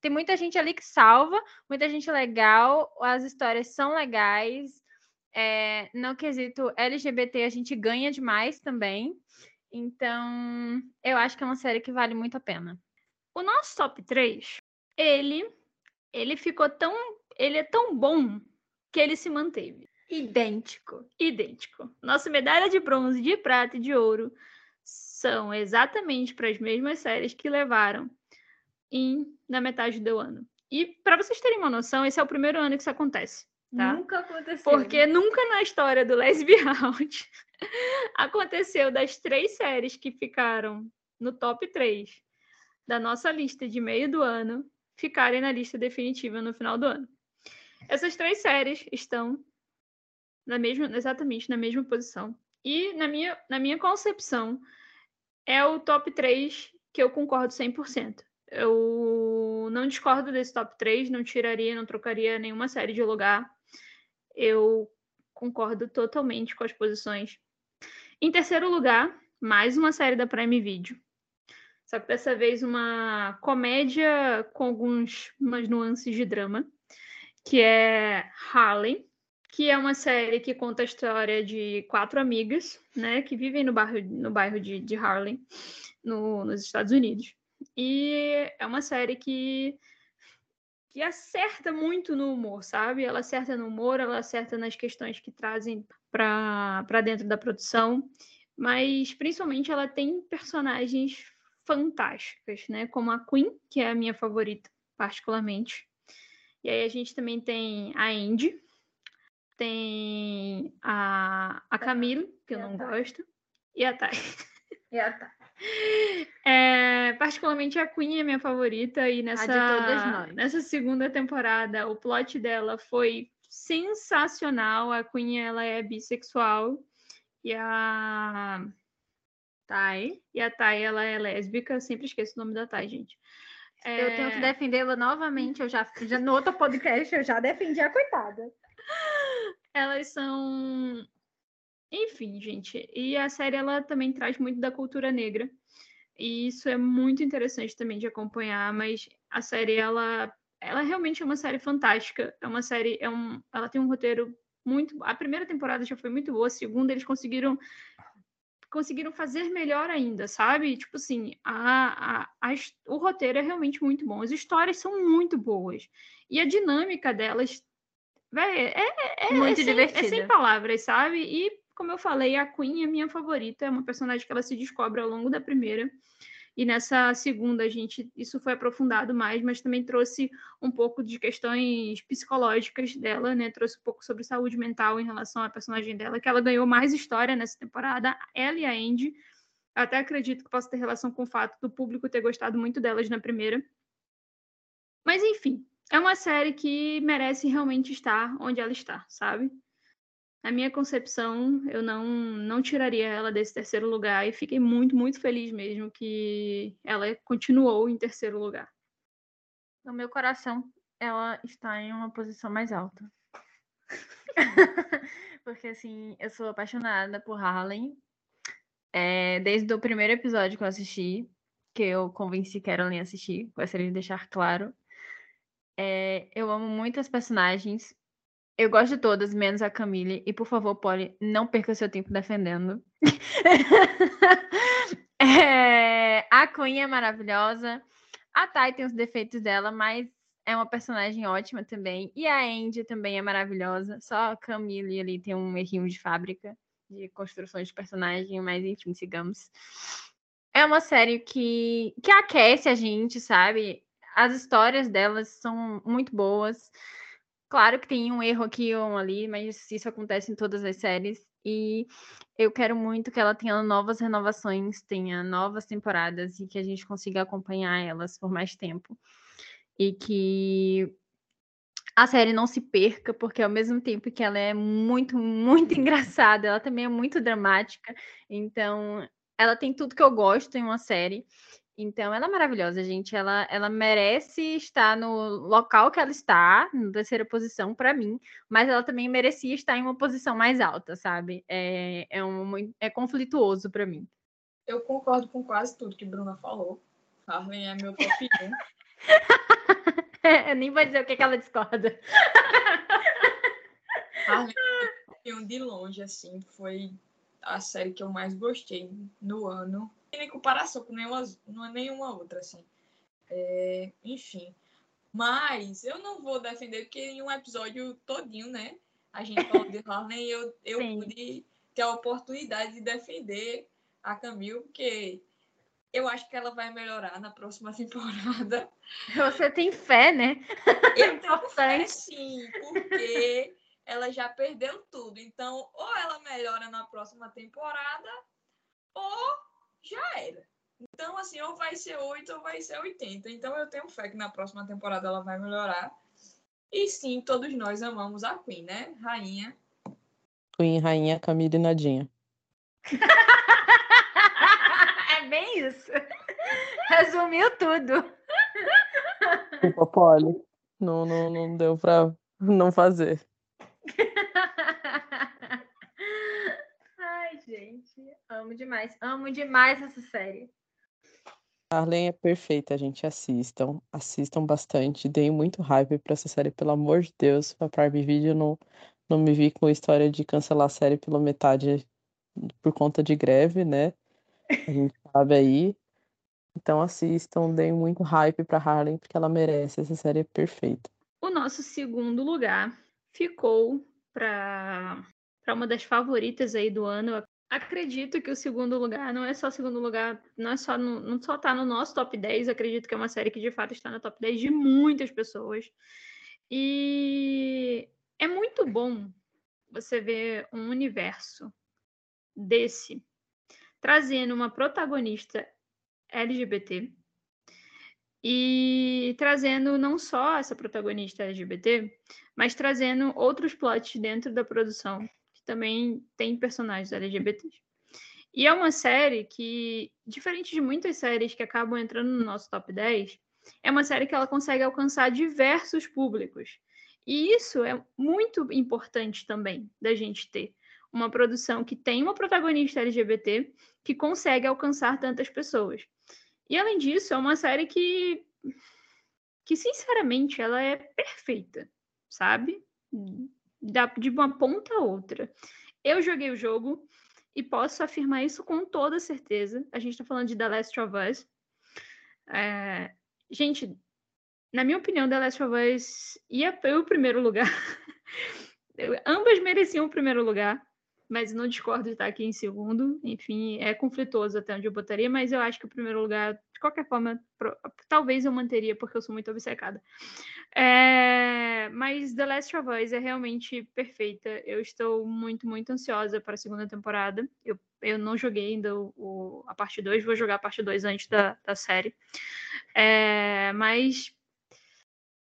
tem muita gente ali que salva, muita gente legal, as histórias são legais. É, no quesito LGBT, a gente ganha demais também. Então, eu acho que é uma série que vale muito a pena. O nosso top 3, ele, ele ficou tão. Ele é tão bom que ele se manteve. Idêntico. Idêntico. Nossa medalha de bronze, de prata e de ouro são exatamente para as mesmas séries que levaram em, na metade do ano. E para vocês terem uma noção, esse é o primeiro ano que isso acontece. Tá? Nunca aconteceu. Porque nunca na história do Lesbiaut aconteceu das três séries que ficaram no top 3 da nossa lista de meio do ano ficarem na lista definitiva no final do ano. Essas três séries estão na mesma, exatamente na mesma posição. E na minha, na minha concepção, é o top 3 que eu concordo 100%. Eu não discordo desse top 3, não tiraria, não trocaria nenhuma série de lugar. Eu concordo totalmente com as posições. Em terceiro lugar, mais uma série da Prime Video. Só que dessa vez uma comédia com algumas nuances de drama, que é Harlem, que é uma série que conta a história de quatro amigas, né, que vivem no bairro, no bairro de, de Harlem, no, nos Estados Unidos. E é uma série que, que acerta muito no humor, sabe? Ela acerta no humor, ela acerta nas questões que trazem para dentro da produção, mas principalmente ela tem personagens fantásticas, né? Como a Queen, que é a minha favorita, particularmente. E aí a gente também tem a Andy, tem a, a Camille, que eu não gosto, e a Thay. E a Thay. É, particularmente a Queen é minha favorita, e nessa, nessa segunda temporada o plot dela foi sensacional. A Queen ela é bissexual e a Thay, e a Thay ela é lésbica, sempre esqueço o nome da Thay, gente. É... Eu tenho que defendê-la novamente. Eu já, já no outro podcast eu já defendi a coitada. Elas são. Enfim, gente. E a série ela também traz muito da cultura negra. E isso é muito interessante também de acompanhar, mas a série, ela, ela realmente é uma série fantástica. É uma série, é um, ela tem um roteiro muito. A primeira temporada já foi muito boa, a segunda eles conseguiram conseguiram fazer melhor ainda, sabe? Tipo assim, a, a, a, o roteiro é realmente muito bom, as histórias são muito boas. E a dinâmica delas véio, é, é, é, muito é divertida. Sem, é sem palavras, sabe? E, como eu falei, a Queen é minha favorita, é uma personagem que ela se descobre ao longo da primeira. E nessa segunda, a gente, isso foi aprofundado mais, mas também trouxe um pouco de questões psicológicas dela, né? Trouxe um pouco sobre saúde mental em relação à personagem dela, que ela ganhou mais história nessa temporada, ela e a Andy. Até acredito que possa ter relação com o fato do público ter gostado muito delas na primeira. Mas enfim, é uma série que merece realmente estar onde ela está, sabe? na minha concepção, eu não, não tiraria ela desse terceiro lugar e fiquei muito, muito feliz mesmo que ela continuou em terceiro lugar. No meu coração, ela está em uma posição mais alta. Porque, assim, eu sou apaixonada por Harlem. É, desde o primeiro episódio que eu assisti, que eu convenci Carolyn a assistir, gostaria de deixar claro. É, eu amo muitas personagens, eu gosto de todas, menos a Camille. E por favor, Polly, não perca seu tempo defendendo. é... A Queen é maravilhosa. A Tai tem os defeitos dela, mas é uma personagem ótima também. E a Andy também é maravilhosa. Só a Camille ali tem um errinho de fábrica de construções de personagem, mas enfim, sigamos. É uma série que, que aquece a gente, sabe? As histórias delas são muito boas. Claro que tem um erro aqui ou um ali, mas isso acontece em todas as séries. E eu quero muito que ela tenha novas renovações, tenha novas temporadas e que a gente consiga acompanhar elas por mais tempo. E que a série não se perca, porque ao mesmo tempo que ela é muito, muito engraçada, ela também é muito dramática. Então, ela tem tudo que eu gosto em uma série. Então, ela é maravilhosa, gente. Ela, ela merece estar no local que ela está, na terceira posição, para mim, mas ela também merecia estar em uma posição mais alta, sabe? É, é, um, é conflituoso para mim. Eu concordo com quase tudo que Bruna falou. Harlem é meu top 1. Eu nem vou dizer o que, que ela discorda. Harlem é de longe, assim, foi a série que eu mais gostei no ano nem comparação com nenhuma, não é nenhuma outra, assim. É, enfim. Mas eu não vou defender, porque em um episódio todinho, né? A gente falou de Harlem e eu, eu pude ter a oportunidade de defender a Camille, porque eu acho que ela vai melhorar na próxima temporada. Você tem fé, né? Eu tenho fé, sim, porque ela já perdeu tudo. Então, ou ela melhora na próxima temporada, ou já era. Então, assim, ou vai ser 8 ou vai ser 80. Então, eu tenho fé que na próxima temporada ela vai melhorar. E sim, todos nós amamos a Queen, né? Rainha. Queen, Rainha, Camila e Nadinha. é bem isso. Resumiu tudo. Desculpa, Polly. Não, não, não deu pra não fazer. Gente. Amo demais. Amo demais essa série. Arlen é perfeita, gente. Assistam. Assistam bastante. Deem muito hype pra essa série, pelo amor de Deus. A Prime Video não, não me vi com a história de cancelar a série pela metade por conta de greve, né? A gente sabe aí. Então assistam, deem muito hype pra Harlem, porque ela merece. Essa série é perfeita. O nosso segundo lugar ficou para uma das favoritas aí do ano, Acredito que o segundo lugar não é só segundo lugar, não é só no, não só tá no nosso top 10, acredito que é uma série que de fato está no top 10 de muitas pessoas. E é muito bom você ver um universo desse trazendo uma protagonista LGBT e trazendo não só essa protagonista LGBT, mas trazendo outros plots dentro da produção também tem personagens LGBTs. E é uma série que, diferente de muitas séries que acabam entrando no nosso top 10, é uma série que ela consegue alcançar diversos públicos. E isso é muito importante também da gente ter. uma produção que tem uma protagonista LGBT que consegue alcançar tantas pessoas. E além disso, é uma série que que sinceramente ela é perfeita, sabe? De uma ponta a outra. Eu joguei o jogo e posso afirmar isso com toda certeza. A gente está falando de The Last of Us. É... Gente, na minha opinião, The Last of Us ia para o primeiro lugar. Ambas mereciam o primeiro lugar, mas não discordo de estar aqui em segundo. Enfim, é conflituoso até onde eu botaria, mas eu acho que o primeiro lugar, de qualquer forma, talvez eu manteria, porque eu sou muito obcecada. É... Mas The Last of Us é realmente perfeita. Eu estou muito, muito ansiosa para a segunda temporada. Eu, eu não joguei ainda o, o a parte 2, vou jogar a parte 2 antes da, da série. É... Mas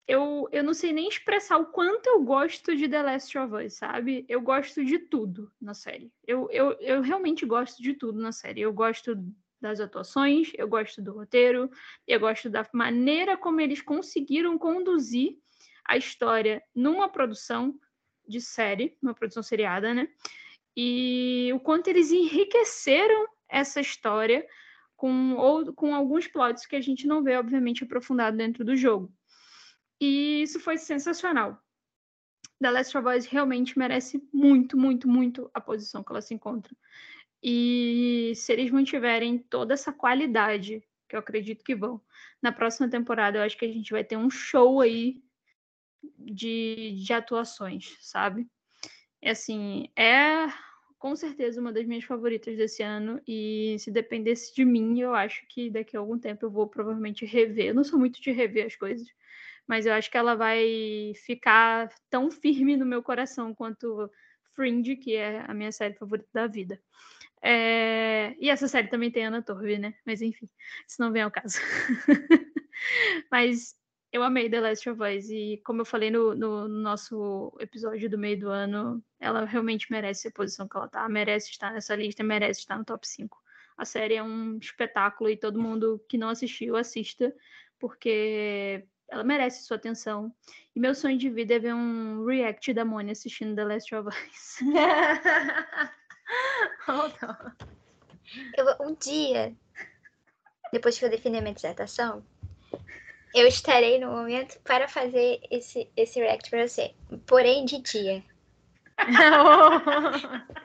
eu, eu não sei nem expressar o quanto eu gosto de The Last of Us, sabe? Eu gosto de tudo na série. Eu, eu, eu realmente gosto de tudo na série. Eu gosto das atuações, eu gosto do roteiro, eu gosto da maneira como eles conseguiram conduzir a história numa produção de série, uma produção seriada, né? E o quanto eles enriqueceram essa história com, ou, com alguns plots que a gente não vê, obviamente, aprofundado dentro do jogo. E isso foi sensacional. The Last of Us realmente merece muito, muito, muito a posição que ela se encontra. E se eles mantiverem toda essa qualidade, que eu acredito que vão, na próxima temporada eu acho que a gente vai ter um show aí de, de atuações, sabe? Assim, é com certeza uma das minhas favoritas desse ano. E se dependesse de mim, eu acho que daqui a algum tempo eu vou provavelmente rever. Eu não sou muito de rever as coisas, mas eu acho que ela vai ficar tão firme no meu coração quanto Fringe, que é a minha série favorita da vida. É... E essa série também tem Ana Torv, né? Mas enfim, isso não vem ao caso. Mas eu amei The Last of Us e, como eu falei no, no, nosso episódio do meio do ano, ela realmente merece a posição que ela tá, merece estar nessa lista, merece estar no top 5. A série é um espetáculo e todo mundo que não assistiu, assista, porque ela merece sua atenção. E meu sonho de vida é ver um react da Mônia assistindo The Last of Us. eu, um dia, depois que eu definir a minha dissertação, eu estarei no momento para fazer esse, esse react para você. Porém, de dia.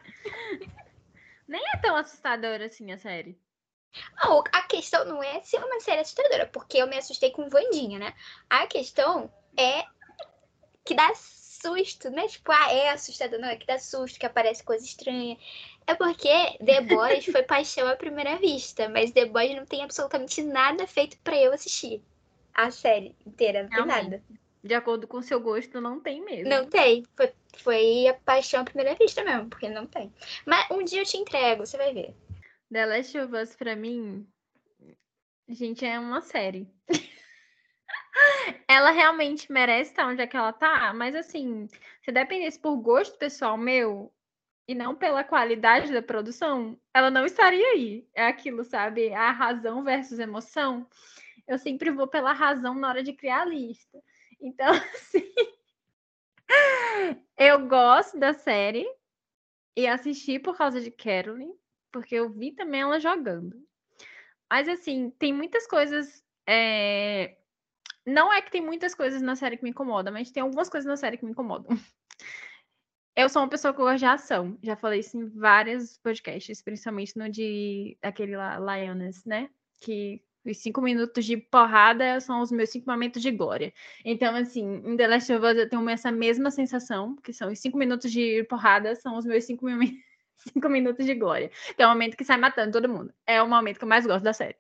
Nem é tão assustadora assim a série. Não, a questão não é ser uma série assustadora, porque eu me assustei com Vandinha, né? A questão é que dá susto, não é tipo, ah, é assustador, não, é que dá susto, que aparece coisa estranha. É porque The Boys foi paixão à primeira vista, mas The Boys não tem absolutamente nada feito para eu assistir. A série inteira, não tem nada. De acordo com o seu gosto, não tem mesmo. Não tem. Foi, foi a paixão à primeira vista mesmo, porque não tem. Mas um dia eu te entrego, você vai ver. The Last of Us, pra mim, gente, é uma série. Ela realmente merece estar onde é que ela tá, mas assim, se dependesse por gosto pessoal meu e não pela qualidade da produção, ela não estaria aí. É aquilo, sabe? A razão versus emoção. Eu sempre vou pela razão na hora de criar a lista. Então, assim, eu gosto da série e assisti por causa de Carolyn, porque eu vi também ela jogando. Mas assim, tem muitas coisas. É... Não é que tem muitas coisas na série que me incomodam, mas tem algumas coisas na série que me incomodam. Eu sou uma pessoa que gosta de ação. Já falei isso em vários podcasts, principalmente no de aquele lá, Lioness, né? Que os cinco minutos de porrada são os meus cinco momentos de glória. Então, assim, em The Last of Us eu tenho essa mesma sensação, que são os cinco minutos de porrada, são os meus cinco cinco minutos de glória. Que é o momento que sai matando todo mundo. É o momento que eu mais gosto da série.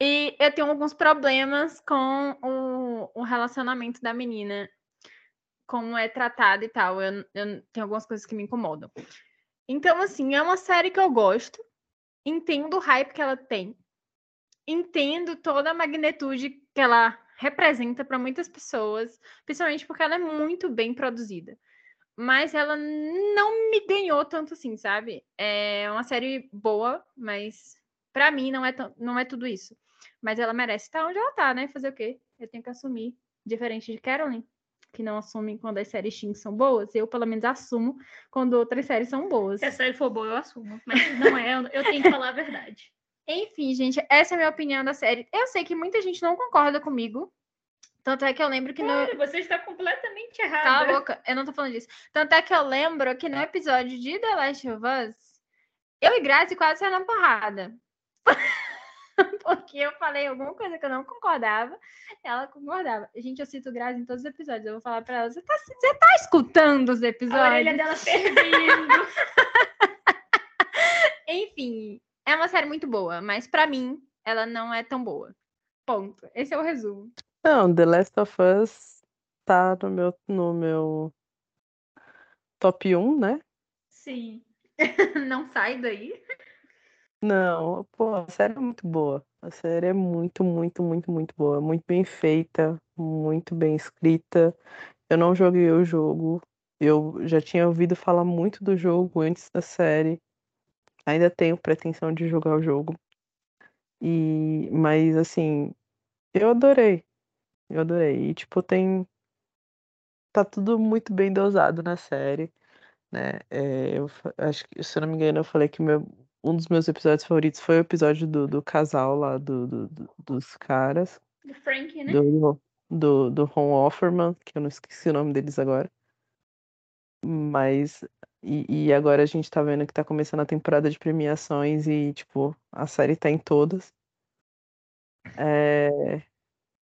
E eu tenho alguns problemas com o, o relacionamento da menina, como é tratado e tal. Eu, eu tenho algumas coisas que me incomodam. Então, assim, é uma série que eu gosto. Entendo o hype que ela tem. Entendo toda a magnitude que ela representa para muitas pessoas, principalmente porque ela é muito bem produzida mas ela não me ganhou tanto assim, sabe? É uma série boa, mas para mim não é, não é tudo isso. Mas ela merece estar onde ela tá, né? Fazer o quê? Eu tenho que assumir. Diferente de Carolyn, que não assumem quando as séries teen são boas. Eu, pelo menos, assumo quando outras séries são boas. Se a série for boa, eu assumo. Mas não é, eu tenho que falar a verdade. Enfim, gente, essa é a minha opinião da série. Eu sei que muita gente não concorda comigo. Tanto é que eu lembro que Cara, no. Você está completamente errada. Cala a boca, eu não tô falando disso. Tanto é que eu lembro que no episódio de The Last of Us, eu e Grazi quase saíram na porrada. Porque eu falei alguma coisa que eu não concordava, ela concordava. Gente, eu cito Grazi em todos os episódios. Eu vou falar pra ela: você tá, você tá escutando os episódios? A orelha dela fervendo. Enfim, é uma série muito boa, mas para mim, ela não é tão boa. Ponto. Esse é o resumo. Não, The Last of Us tá no meu, no meu top 1, né? Sim. não sai daí. Não, pô, a série é muito boa. A série é muito, muito, muito, muito boa. Muito bem feita, muito bem escrita. Eu não joguei o jogo. Eu já tinha ouvido falar muito do jogo antes da série. Ainda tenho pretensão de jogar o jogo. E, mas assim, eu adorei. Eu adorei. E tipo, tem tá tudo muito bem dosado na série, né? É, eu acho que, se eu não me engano, eu falei que meu, um dos meus episódios favoritos foi o episódio do, do casal lá, do, do, do dos caras. Do Frank, né? Do, do, do Ron Offerman, que eu não esqueci o nome deles agora. Mas. E, e agora a gente tá vendo que tá começando a temporada de premiações e, tipo, a série tá em todas. É,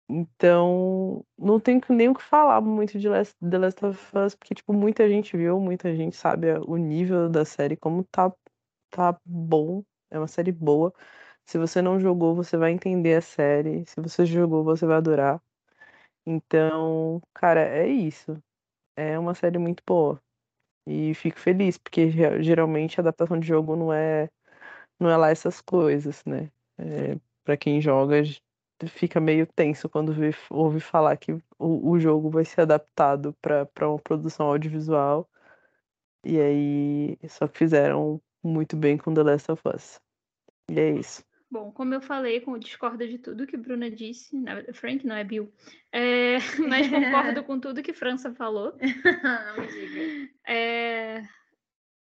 então, não tenho nem o que falar muito de Last, The Last of Us, porque, tipo, muita gente viu, muita gente sabe o nível da série, como tá, tá bom. É uma série boa. Se você não jogou, você vai entender a série. Se você jogou, você vai adorar. Então, cara, é isso. É uma série muito boa. E fico feliz, porque geralmente a adaptação de jogo não é, não é lá essas coisas, né? É, para quem joga, fica meio tenso quando vê, ouve falar que o, o jogo vai ser adaptado para uma produção audiovisual. E aí, só fizeram muito bem com The Last of Us. E é isso. Bom, como eu falei, com discorda de tudo que Bruna disse, na, Frank não é Bill, é, mas concordo com tudo que França falou. não me diga. É,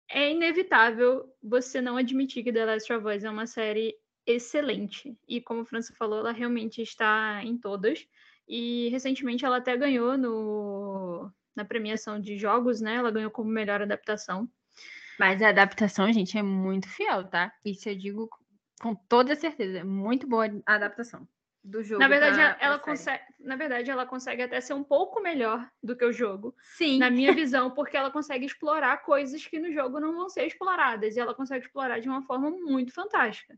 é inevitável você não admitir que The Last of Us é uma série excelente. E como a França falou, ela realmente está em todas. E recentemente ela até ganhou no, na premiação de jogos, né? Ela ganhou como melhor adaptação. Mas a adaptação, gente, é muito fiel, tá? Isso eu digo com toda certeza. É muito boa a adaptação do jogo. Na verdade, pra, ela pra consegue, na verdade, ela consegue até ser um pouco melhor do que o jogo. Sim. Na minha visão, porque ela consegue explorar coisas que no jogo não vão ser exploradas. E ela consegue explorar de uma forma muito fantástica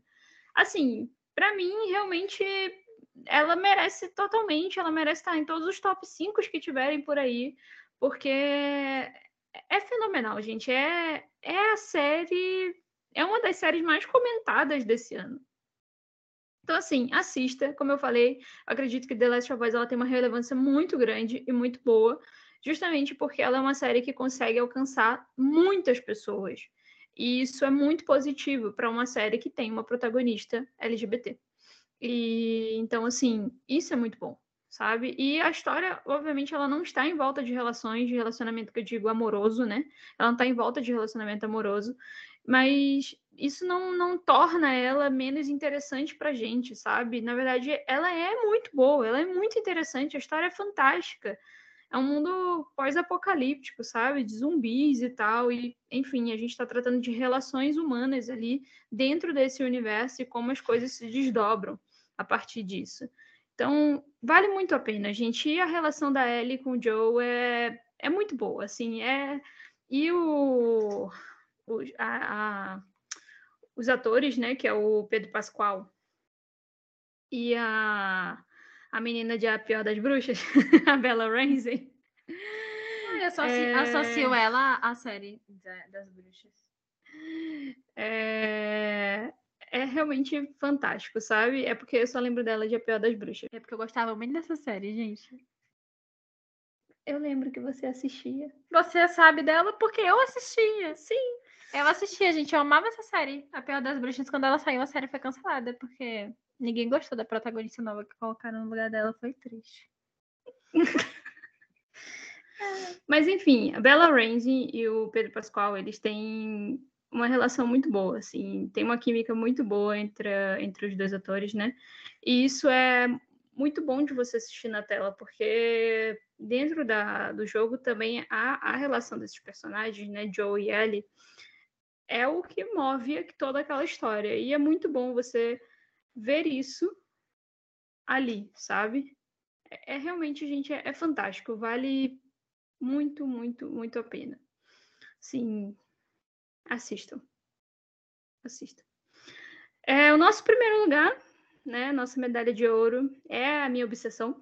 assim, para mim, realmente, ela merece totalmente, ela merece estar em todos os top 5 que tiverem por aí, porque é fenomenal, gente. É, é a série, é uma das séries mais comentadas desse ano. Então, assim, assista. Como eu falei, acredito que The Last of Us ela tem uma relevância muito grande e muito boa, justamente porque ela é uma série que consegue alcançar muitas pessoas. E isso é muito positivo para uma série que tem uma protagonista LGBT. E então, assim, isso é muito bom, sabe? E a história, obviamente, ela não está em volta de relações, de relacionamento que eu digo amoroso, né? Ela não está em volta de relacionamento amoroso, mas isso não, não torna ela menos interessante pra gente, sabe? Na verdade, ela é muito boa, ela é muito interessante, a história é fantástica é um mundo pós-apocalíptico, sabe? De zumbis e tal. E, enfim, a gente está tratando de relações humanas ali dentro desse universo e como as coisas se desdobram a partir disso. Então, vale muito a pena, gente. E a relação da Ellie com o Joe é, é muito boa, assim. É... E o, o a, a, os atores, né? Que é o Pedro Pascoal e a a menina de A Pior das Bruxas, a Bella Ramsey. Eu é... associo ela à série das bruxas. É... é realmente fantástico, sabe? É porque eu só lembro dela de A Pior das Bruxas. É porque eu gostava muito dessa série, gente. Eu lembro que você assistia. Você sabe dela porque eu assistia. Sim. Eu assistia, gente. Eu amava essa série. A Pior das Bruxas, quando ela saiu, a série foi cancelada, porque Ninguém gostou da protagonista nova que colocaram no lugar dela, foi triste. Mas enfim, a Bella Ramsey e o Pedro Pascoal, eles têm uma relação muito boa, assim, tem uma química muito boa entre, entre os dois atores, né? E isso é muito bom de você assistir na tela, porque dentro da, do jogo também há a relação desses personagens, né? Joe e Ellie, é o que move toda aquela história. E é muito bom você ver isso ali, sabe? É, é realmente, gente, é, é, fantástico. Vale muito, muito, muito a pena. Sim, assistam. Assistam. É, o nosso primeiro lugar, né? Nossa medalha de ouro é a minha obsessão,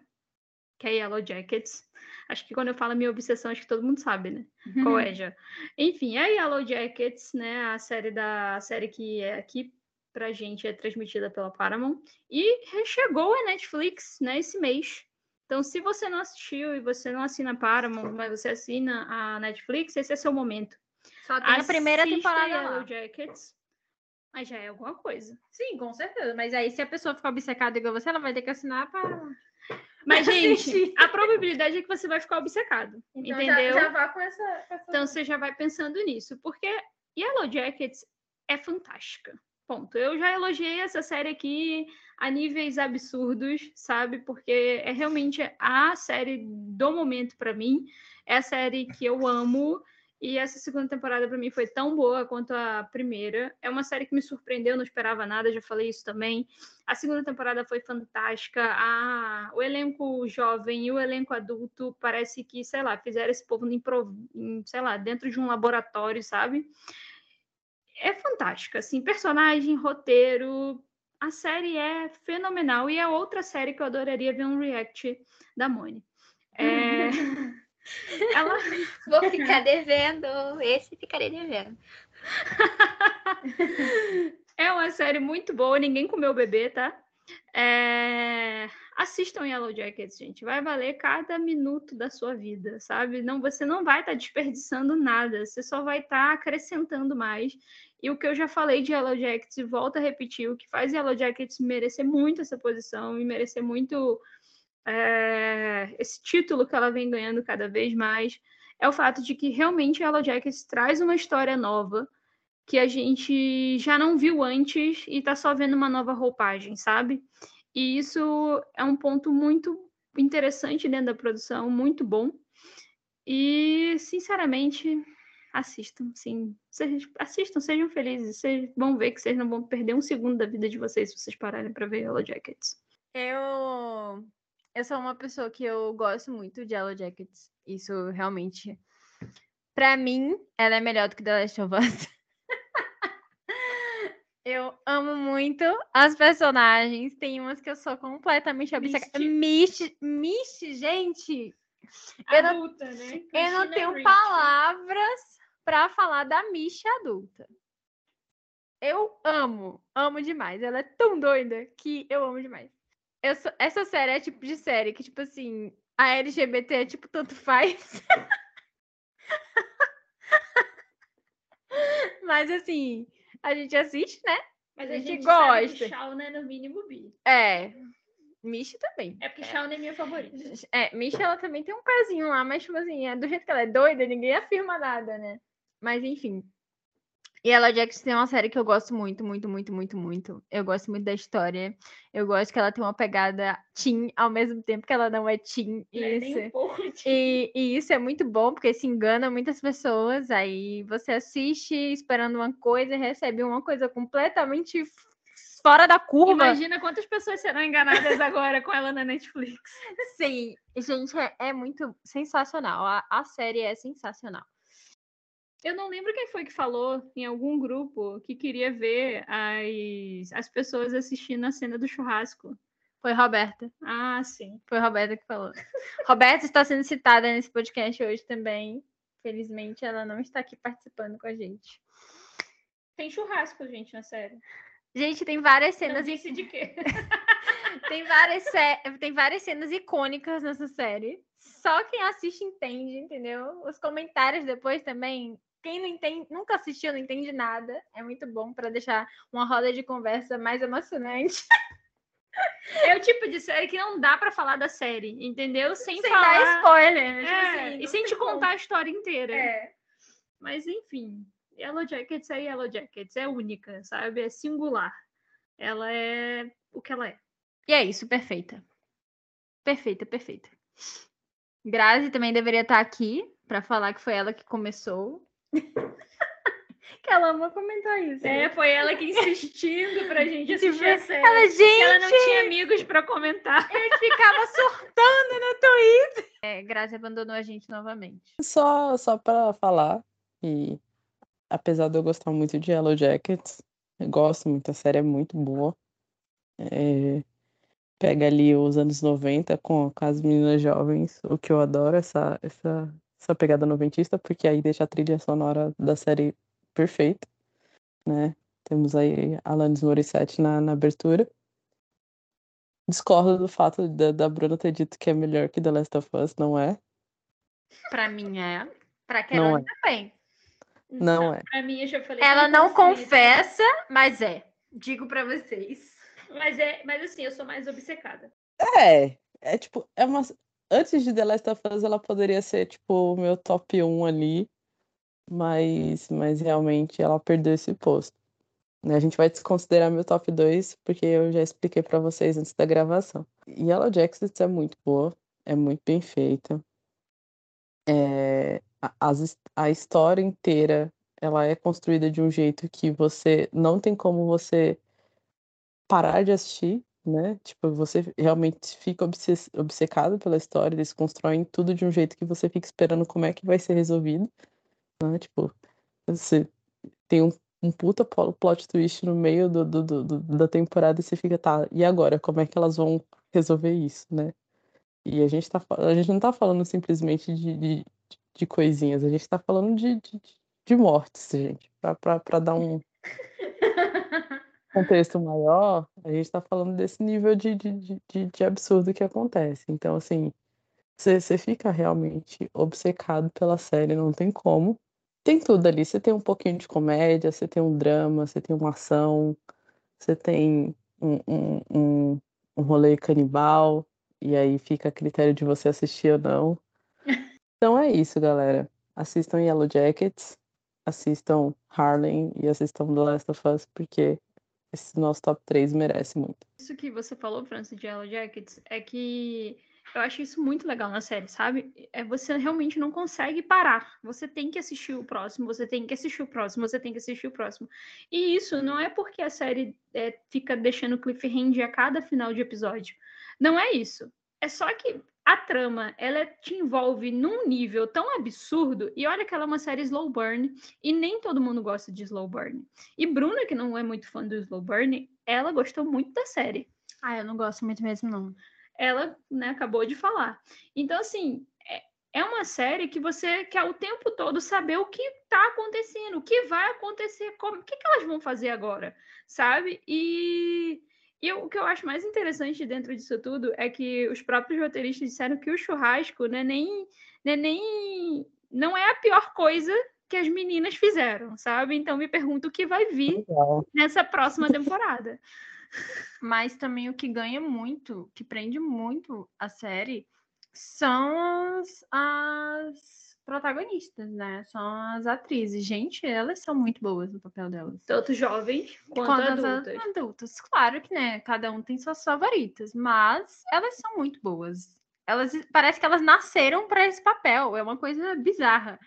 que é Yellow Jackets. Acho que quando eu falo minha obsessão, acho que todo mundo sabe, né? Qual é já. Enfim, é Yellow Jackets, né? A série da a série que é aqui pra gente é transmitida pela Paramount e chegou a Netflix, né, esse mês. Então, se você não assistiu e você não assina Paramount, mas você assina a Netflix, esse é seu momento. Só tem a primeira temporada Yellow lá. Jackets. Mas já é alguma coisa. Sim, com certeza. Mas aí, se a pessoa ficar obcecada igual você, ela vai ter que assinar para. Mas, gente, a probabilidade é que você vai ficar obcecado. Então, entendeu? Já, já vá com essa, com essa, Então, você já vai pensando nisso. Porque Yellow Jackets é fantástica. Ponto. Eu já elogiei essa série aqui a níveis absurdos, sabe? Porque é realmente a série do momento para mim. É a série que eu amo. E essa segunda temporada para mim foi tão boa quanto a primeira. É uma série que me surpreendeu, não esperava nada, já falei isso também. A segunda temporada foi fantástica. A... O elenco jovem e o elenco adulto parece que, sei lá, fizeram esse povo em, sei lá, dentro de um laboratório, sabe? É fantástica, assim, personagem, roteiro, a série é fenomenal e é outra série que eu adoraria ver um react da Moni. É... Ela... Vou ficar devendo. Esse ficarei devendo. é uma série muito boa. Ninguém comeu o bebê, tá? É... Assistam Yellow Jackets, gente. Vai valer cada minuto da sua vida, sabe? Não, você não vai estar tá desperdiçando nada. Você só vai estar tá acrescentando mais. E o que eu já falei de Yellow Jackets, e volto a repetir, o que faz Yellow Jackets merecer muito essa posição e merecer muito é, esse título que ela vem ganhando cada vez mais, é o fato de que realmente Yellow Jackets traz uma história nova que a gente já não viu antes e está só vendo uma nova roupagem, sabe? E isso é um ponto muito interessante dentro da produção, muito bom. E, sinceramente, assistam, sim. assistam, sejam felizes. Vocês vão ver que vocês não vão perder um segundo da vida de vocês se vocês pararem para ver Yellow Jackets. Eu eu sou uma pessoa que eu gosto muito de Yellow Jackets. Isso realmente. Pra mim, ela é melhor do que The Last of Us. eu amo muito as personagens. Tem umas que eu sou completamente obcecada. Misty, gente. Adulta, eu não, né? Eu não tenho Rich. palavras para falar da Misty adulta. Eu amo, amo demais. Ela é tão doida que eu amo demais essa, essa série é tipo de série que, tipo assim, a LGBT é tipo tanto faz. Mas assim, a gente assiste, né? Mas a, a gente, gente gosta. Shawn é no mínimo bi. É. Misha também. É porque é. Shawn é minha favorita. É, Misha ela também tem um pezinho lá, mas tipo assim, é do jeito que ela é doida, ninguém afirma nada, né? Mas enfim. E ela Jackson tem uma série que eu gosto muito, muito, muito, muito, muito. Eu gosto muito da história. Eu gosto que ela tem uma pegada teen, ao mesmo tempo que ela não é teen. É isso. Um e, e, isso é muito bom, porque se engana muitas pessoas. Aí você assiste esperando uma coisa e recebe uma coisa completamente fora da curva. Imagina quantas pessoas serão enganadas agora com ela na Netflix. Sim, gente, é, é muito sensacional. A, a série é sensacional. Eu não lembro quem foi que falou em algum grupo que queria ver as, as pessoas assistindo a cena do churrasco. Foi Roberta. Ah, sim. Foi Roberta que falou. Roberta está sendo citada nesse podcast hoje também. Felizmente, ela não está aqui participando com a gente. Tem churrasco, gente, na série. Gente, tem várias cenas. Não disse de quê? tem, várias tem várias cenas icônicas nessa série. Só quem assiste entende, entendeu? Os comentários depois também quem não entende, nunca assistiu, não entende nada, é muito bom para deixar uma roda de conversa mais emocionante. É o tipo de série que não dá para falar da série, entendeu? Sem, Sem falar... dar spoiler, né? É, Tipo assim, e sem te como. contar a história inteira. É. Mas enfim, Yellow Jackets é Yellow Jackets, é única, sabe? É singular. Ela é o que ela é. E é isso, perfeita. Perfeita, perfeita. Grazi também deveria estar aqui para falar que foi ela que começou. Que ela ama comentar isso. É, né? foi ela que insistindo pra gente assistir a série. Ela, gente, Ela não tinha amigos pra comentar. eu ficava surtando no Twitter. É, Grazi abandonou a gente novamente. Só, só pra falar que, apesar de eu gostar muito de Yellow Jackets, eu gosto muito, a série é muito boa. É, pega ali os anos 90 com, com as meninas jovens, o que eu adoro, essa, essa, essa pegada noventista, porque aí deixa a trilha sonora da série perfeita, né? Temos aí Alanis Morissette na, na abertura. Discordo do fato da, da Bruna ter dito que é melhor que The Last of Us, não é? Pra mim é. Pra Não Carol é. também. Não é. Pra mim, eu já falei. Ela não confessa, mas é. Digo pra vocês. Mas, é, mas assim, eu sou mais obcecada. É, é tipo, é uma. Antes de The Last of Us, ela poderia ser, tipo, o meu top 1 ali, mas, mas realmente ela perdeu esse posto. Né, A gente vai desconsiderar meu top 2, porque eu já expliquei pra vocês antes da gravação. Yellow Jackets é muito boa, é muito bem feita. É, a, a história inteira, ela é construída de um jeito que você não tem como você parar de assistir, né? Tipo, você realmente fica obcecado pela história, eles constroem tudo de um jeito que você fica esperando como é que vai ser resolvido, né? Tipo, você tem um, um puta plo- plot twist no meio do, do- do- da temporada e você fica, tá, e agora? Como é que elas vão resolver isso, né? E a gente tá, a gente não tá falando simplesmente de, de, de coisinhas, a gente tá falando de, de, de mortes, gente. Pra, pra, pra dar um contexto maior, a gente tá falando desse nível de, de, de, de- absurdo que acontece. Então, assim, você você fica realmente obcecado pela série, não tem como. Tem tudo ali. Você tem um pouquinho de comédia, você tem um drama, você tem uma ação, você tem um, um, um, um rolê canibal, e aí fica a critério de você assistir ou não. Então é isso, galera. Assistam Yellow Jackets, assistam Harlem e assistam The Last of Us, porque esse nosso top 3 merece muito. Isso que você falou, Francis, de Yellow Jackets, é que eu acho isso muito legal na série, sabe? É você realmente não consegue parar. Você tem que assistir o próximo, você tem que assistir o próximo, você tem que assistir o próximo. E isso não é porque a série é, fica deixando cliffhanger a cada final de episódio. Não é isso. É só que a trama, ela te envolve num nível tão absurdo, e olha que ela é uma série slow burn, e nem todo mundo gosta de slow burn. E Bruna, que não é muito fã do slow burn, ela gostou muito da série Ah, eu não gosto muito mesmo, não. ela né, acabou de falar. Então, assim, é, é uma série que você quer o tempo todo saber o que está acontecendo, o que vai acontecer, como, o que, que elas vão fazer agora, sabe? E, e o que eu acho mais interessante dentro disso tudo é que os próprios roteiristas disseram que o churrasco né, nem, né, nem não é a pior coisa que as meninas fizeram, sabe? Então me pergunto o que vai vir Legal. nessa próxima temporada. Mas também o que ganha muito, que prende muito a série, são as, as protagonistas, né? São as atrizes. Gente, elas são muito boas no papel delas. Tanto jovens quanto, Quanto as adultas. adultas. Claro que, né? Cada um tem suas favoritas, mas elas são muito boas. Elas parece que elas nasceram para esse papel. É uma coisa bizarra.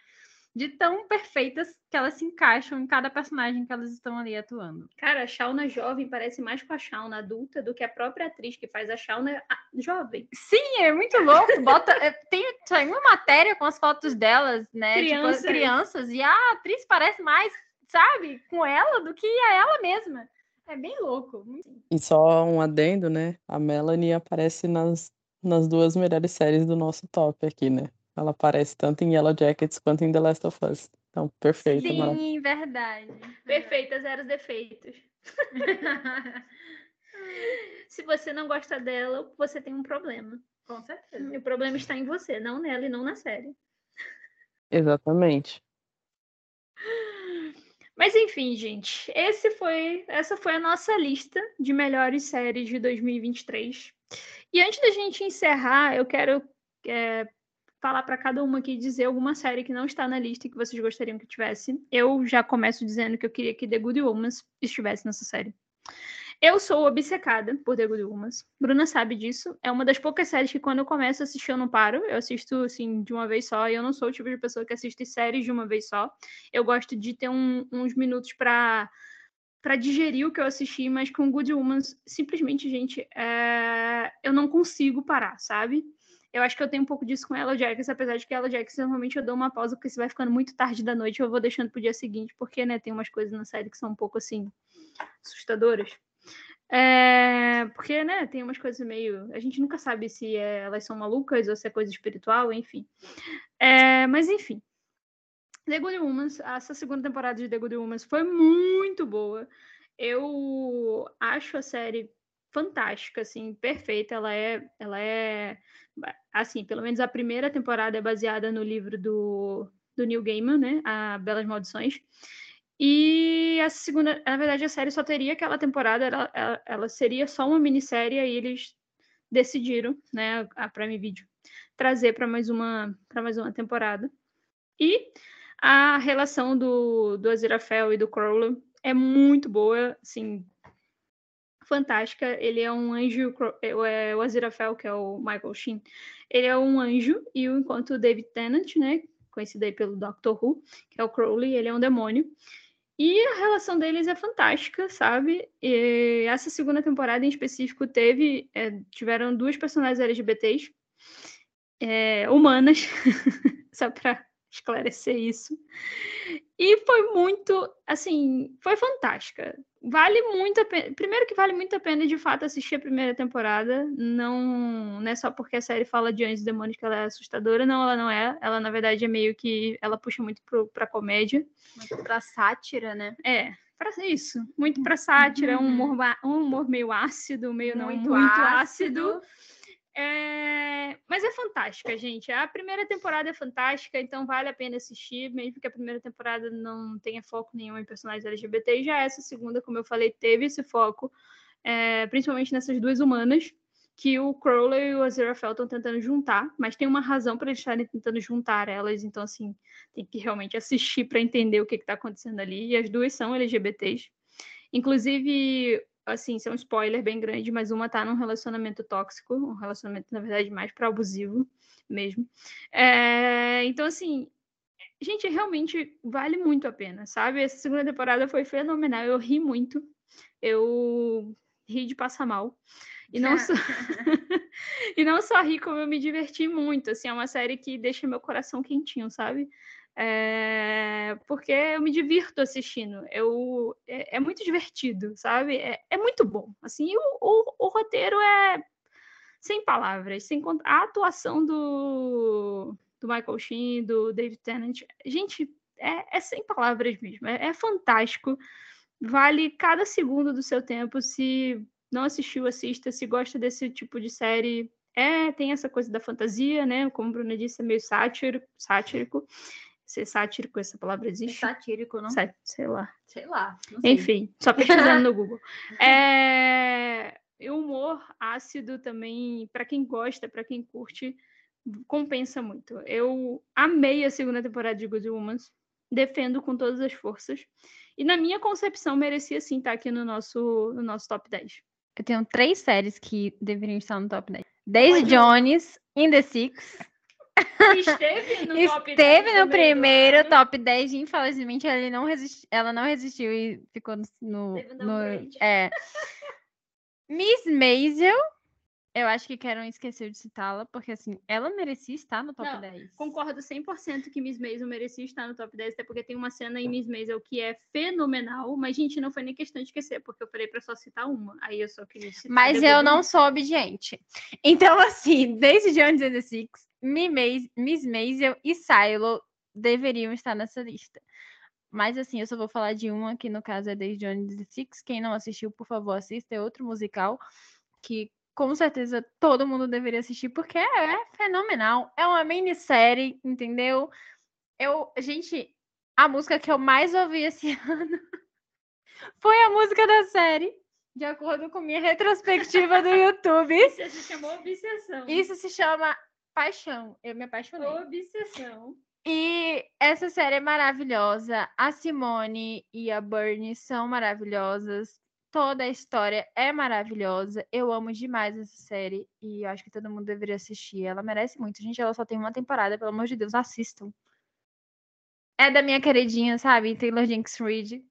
De tão perfeitas que elas se encaixam em cada personagem que elas estão ali atuando. Cara, a Shauna jovem parece mais com a Shauna adulta do que a própria atriz que faz a Shauna a- jovem. Sim, é muito louco. Bota, é, tem, tem uma matéria com as fotos delas, né? Criança. Tipo, crianças. E a atriz parece mais, sabe, com ela do que a ela mesma. É bem louco. E só um adendo, né? A Melanie aparece nas, nas duas melhores séries do nosso top aqui, né? Ela aparece tanto em Yellow Jackets quanto em The Last of Us. Então, perfeito. Sim, verdade. Perfeita, zero defeitos. Se você não gosta dela, você tem um problema. Com certeza. E o problema está em você, não nela e não na série. Exatamente. Mas enfim, gente, esse foi, essa foi a nossa lista de melhores séries de 2023. E antes da gente encerrar, eu quero é, falar para cada uma aqui dizer alguma série que não está na lista e que vocês gostariam que tivesse. Eu já começo dizendo que eu queria que The Good Omens estivesse nessa série. Eu sou obcecada por The Good Omens. Bruna sabe disso. É uma das poucas séries que quando eu começo a assistir eu não paro. Eu assisto, assim, de uma vez só. E eu não sou o tipo de pessoa que assiste séries de uma vez só. Eu gosto de ter um, uns minutos para para digerir o que eu assisti, mas com Good Omens, simplesmente, gente, é... eu não consigo parar, sabe? Eu acho que eu tenho um pouco disso com ela Jax, apesar de que ela Jax normalmente eu dou uma pausa porque se vai ficando muito tarde da noite eu vou deixando pro dia seguinte, porque, né, tem umas coisas na série que são um pouco assim assustadoras. É, porque, né, tem umas coisas meio. A gente nunca sabe se é, elas são malucas ou se é coisa espiritual, enfim. É, mas, enfim. The Good Humans, essa segunda temporada de The Good Humans foi muito boa. Eu acho a série fantástica, assim, perfeita. Ela é, ela é, assim, pelo menos a primeira temporada é baseada no livro do, do Neil Gaiman, né, a Belas Maldições. E a segunda, na verdade, a série só teria aquela temporada, ela, ela, ela seria só uma minissérie, e eles decidiram, né, a Prime Video, trazer para mais uma para mais uma temporada. E a relação do, do Aziraphale e do Crowley é muito boa, assim, fantástica. Ele é um anjo, é, é o Aziraphale, que é o Michael Sheen, ele é um anjo, e enquanto o David Tennant, né, conhecido aí pelo Doctor Who, que é o Crowley, ele é um demônio. E a relação deles é fantástica, sabe? E essa segunda temporada em específico teve, é, tiveram duas personagens LGBTs é, humanas, só para esclarecer isso. E foi muito, assim, foi fantástica. Vale muito a pena. Primeiro que vale muito a pena de fato assistir a primeira temporada. Não, não é só porque a série fala de anjos e demônios que ela é assustadora. Não, ela não é. Ela, na verdade, é meio que. Ela puxa muito pro, pra comédia. Muito pra sátira, né? É. Pra isso. Muito pra sátira. Um humor, um humor meio ácido, meio muito não muito ácido. ácido é... Mas é fantástica, gente. A primeira temporada é fantástica, então vale a pena assistir, mesmo que a primeira temporada não tenha foco nenhum em personagens LGBT. Já essa segunda, como eu falei, teve esse foco, é... principalmente nessas duas humanas, que o Crowley e o Aziraphale estão tentando juntar, mas tem uma razão para eles estarem tentando juntar elas, então, assim, tem que realmente assistir para entender o que está acontecendo ali. E as duas são LGBTs. Inclusive, assim, isso é um spoiler bem grande, mas uma tá num relacionamento tóxico, um relacionamento, na verdade, mais para abusivo mesmo. É, então, assim, gente, realmente vale muito a pena, sabe? Essa segunda temporada foi fenomenal, eu ri muito, eu ri de passar mal. E não, só... e não só ri, como eu me diverti muito. Assim, é uma série que deixa meu coração quentinho, sabe? É, porque eu me divirto assistindo. Eu, é, é muito divertido, sabe? É, é, muito bom. Assim, o, o, o, roteiro é sem palavras, sem a atuação do, do Michael Sheen, do David Tennant, gente, é, é sem palavras mesmo. É, é fantástico. Vale cada segundo do seu tempo. Se não assistiu, assista. Se gosta desse tipo de série, é, tem essa coisa da fantasia, né? Como a Bruna disse, é meio sátiro, sático ser sático, essa palavra existe? É satírico, não? Sá, sei lá. Sei lá. Enfim, só pesquisando no Google. É, humor ácido também, para quem gosta, para quem curte, compensa muito. Eu amei a segunda temporada de Good Humans, defendo com todas as forças. E na minha concepção, merecia sim estar aqui no nosso, no nosso top 10. Eu tenho três séries que deveriam estar no top 10. Daisy Jones, In the Six Esteve no Esteve 10 no primeiro ano. top 10 e infelizmente ela não, resisti, ela não resistiu e ficou no. no, no é. Miss Maisel, eu acho que Karen esqueceu de citá-la, porque assim, ela merecia estar no top não, 10. Concordo 100% que Miss Maisel merecia estar no top 10, até porque tem uma cena em Miss Maisel que é fenomenal, mas gente, não foi nem questão de esquecer, porque eu falei para só citar uma, aí eu só queria citar. Mas eu não sou obediente. Então assim, desde the Six, Miss Maisel e Silo deveriam estar nessa lista. Mas assim, eu só vou falar de uma, que no caso é Days Jones the Six. Quem não assistiu, por favor, assista. É outro musical que com certeza todo mundo deveria assistir, porque é, fenomenal. É uma minissérie, entendeu? Eu, gente, a música que eu mais ouvi esse ano foi a música da série, de acordo com minha retrospectiva do YouTube. Isso se chamou obsessão. Isso se chama paixão. Eu me apaixonei. Obsessão. E essa série é maravilhosa. A Simone e a Bernie são maravilhosas. Toda a história é maravilhosa. Eu amo demais essa série e acho que todo mundo deveria assistir. Ela merece muito. Gente, ela só tem uma temporada, pelo amor de Deus, assistam. É da minha queridinha, sabe? Taylor Jenks Reid.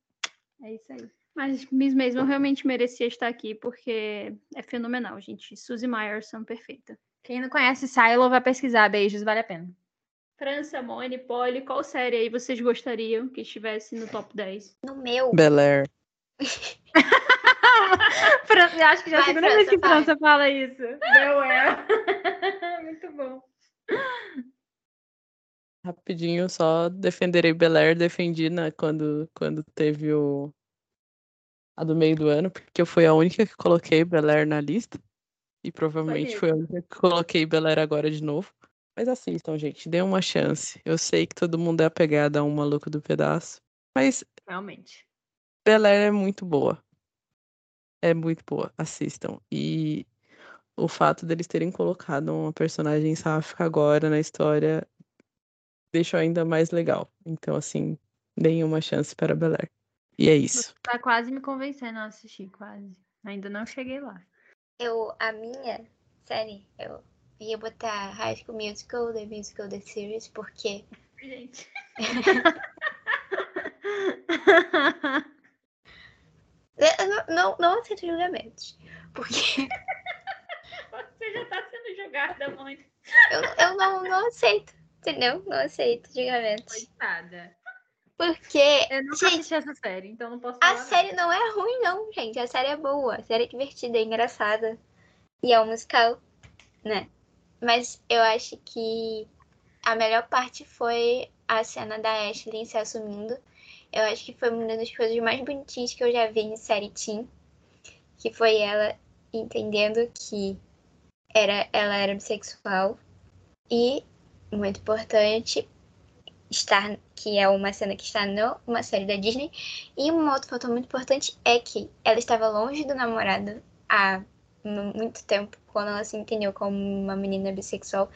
É isso aí. Mas Miss Maisel realmente merecia estar aqui porque é fenomenal, gente. Suzy Myerson, perfeita. Quem não conhece Silo vai pesquisar. Beijos, vale a pena. França, Mone, Polly, qual série aí vocês gostariam que estivesse no top 10? No meu. Bel Air. Fran- Acho que já é a segunda vez que França, vai. França fala isso. Deu é. Muito bom. Rapidinho, só defenderei Bel Air. Defendi na, quando, quando teve o. A do meio do ano, porque eu fui a única que coloquei Bel Air na lista. E provavelmente mesmo. foi a única que coloquei Bel Air agora de novo. Mas assistam, gente. Dê uma chance. Eu sei que todo mundo é apegado a um maluco do pedaço. Mas Realmente. Bel Air é muito boa. É muito boa. Assistam. E o fato deles terem colocado uma personagem sáfica agora na história deixou ainda mais legal. Então, assim, deem uma chance para Bel Air. E é isso. Tá quase me convencendo a assistir, quase. Ainda não cheguei lá. Eu, a minha série, eu ia botar High School Musical, The Musical, The Series, porque Gente, não, não, não aceito julgamentos. Porque você já tá sendo julgada, mãe. eu, eu não, não aceito, entendeu? Não aceito julgamentos. Coitada. Porque, Eu nunca gente, assisti essa série, então não posso a falar. série não é ruim, não, gente. A série é boa, a série é divertida, é engraçada. E é um musical, né? Mas eu acho que a melhor parte foi a cena da Ashley se assumindo. Eu acho que foi uma das coisas mais bonitinhas que eu já vi em série Teen. Que foi ela entendendo que era, ela era bissexual. E, muito importante, estar, que é uma cena que está numa série da Disney. E um outro fator muito importante é que ela estava longe do namorado há mu- muito tempo, quando ela se entendeu como uma menina bissexual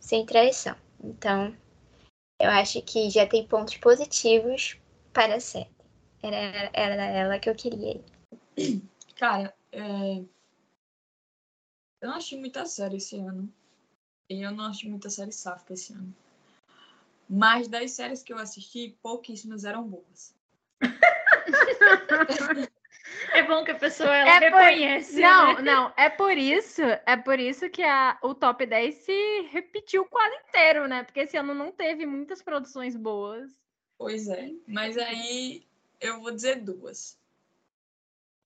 sem traição. Então, eu acho que já tem pontos positivos para a série. Era, era ela que eu queria. Cara, é... eu não assisti muita série esse ano. E eu não assisti muita série sáfica esse ano. Mas das séries que eu assisti, pouquíssimas eram boas. É bom que a pessoa ela É por- reconhece. Não, né? não, é por isso, é por isso que a, o top 10 se repetiu quase inteiro, né? Porque esse ano não teve muitas produções boas. Pois é. Mas aí eu vou dizer duas.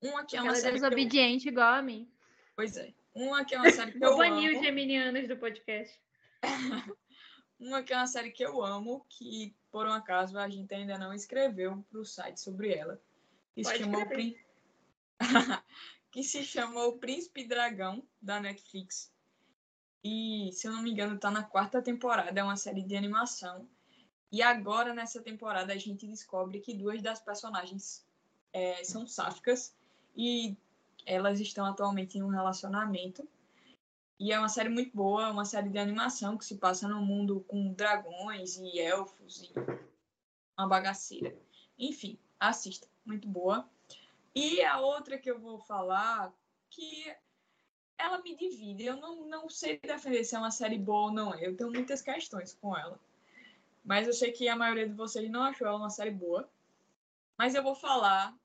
Uma que é uma Ela é série que eu... desobediente igual a mim. Pois é. Uma que é uma série que eu banir os geminianos do podcast. Uma que é uma série que eu amo, que por um acaso a gente ainda não escreveu para o site sobre ela. Que se, chamou. Prín- que se chamou Príncipe Dragão, da Netflix. E, se eu não me engano, tá na quarta temporada. É uma série de animação. E agora, nessa temporada, a gente descobre que duas das personagens é, são sáficas. E elas estão atualmente em um relacionamento. E é uma série muito boa, uma série de animação que se passa num mundo com dragões e elfos e uma bagaceira. Enfim, assista, muito boa. E a outra que eu vou falar, que ela me divide. Eu não, não sei defender se é uma série boa ou não. Eu tenho muitas questões com ela. Mas eu sei que a maioria de vocês não achou ela uma série boa. Mas eu vou falar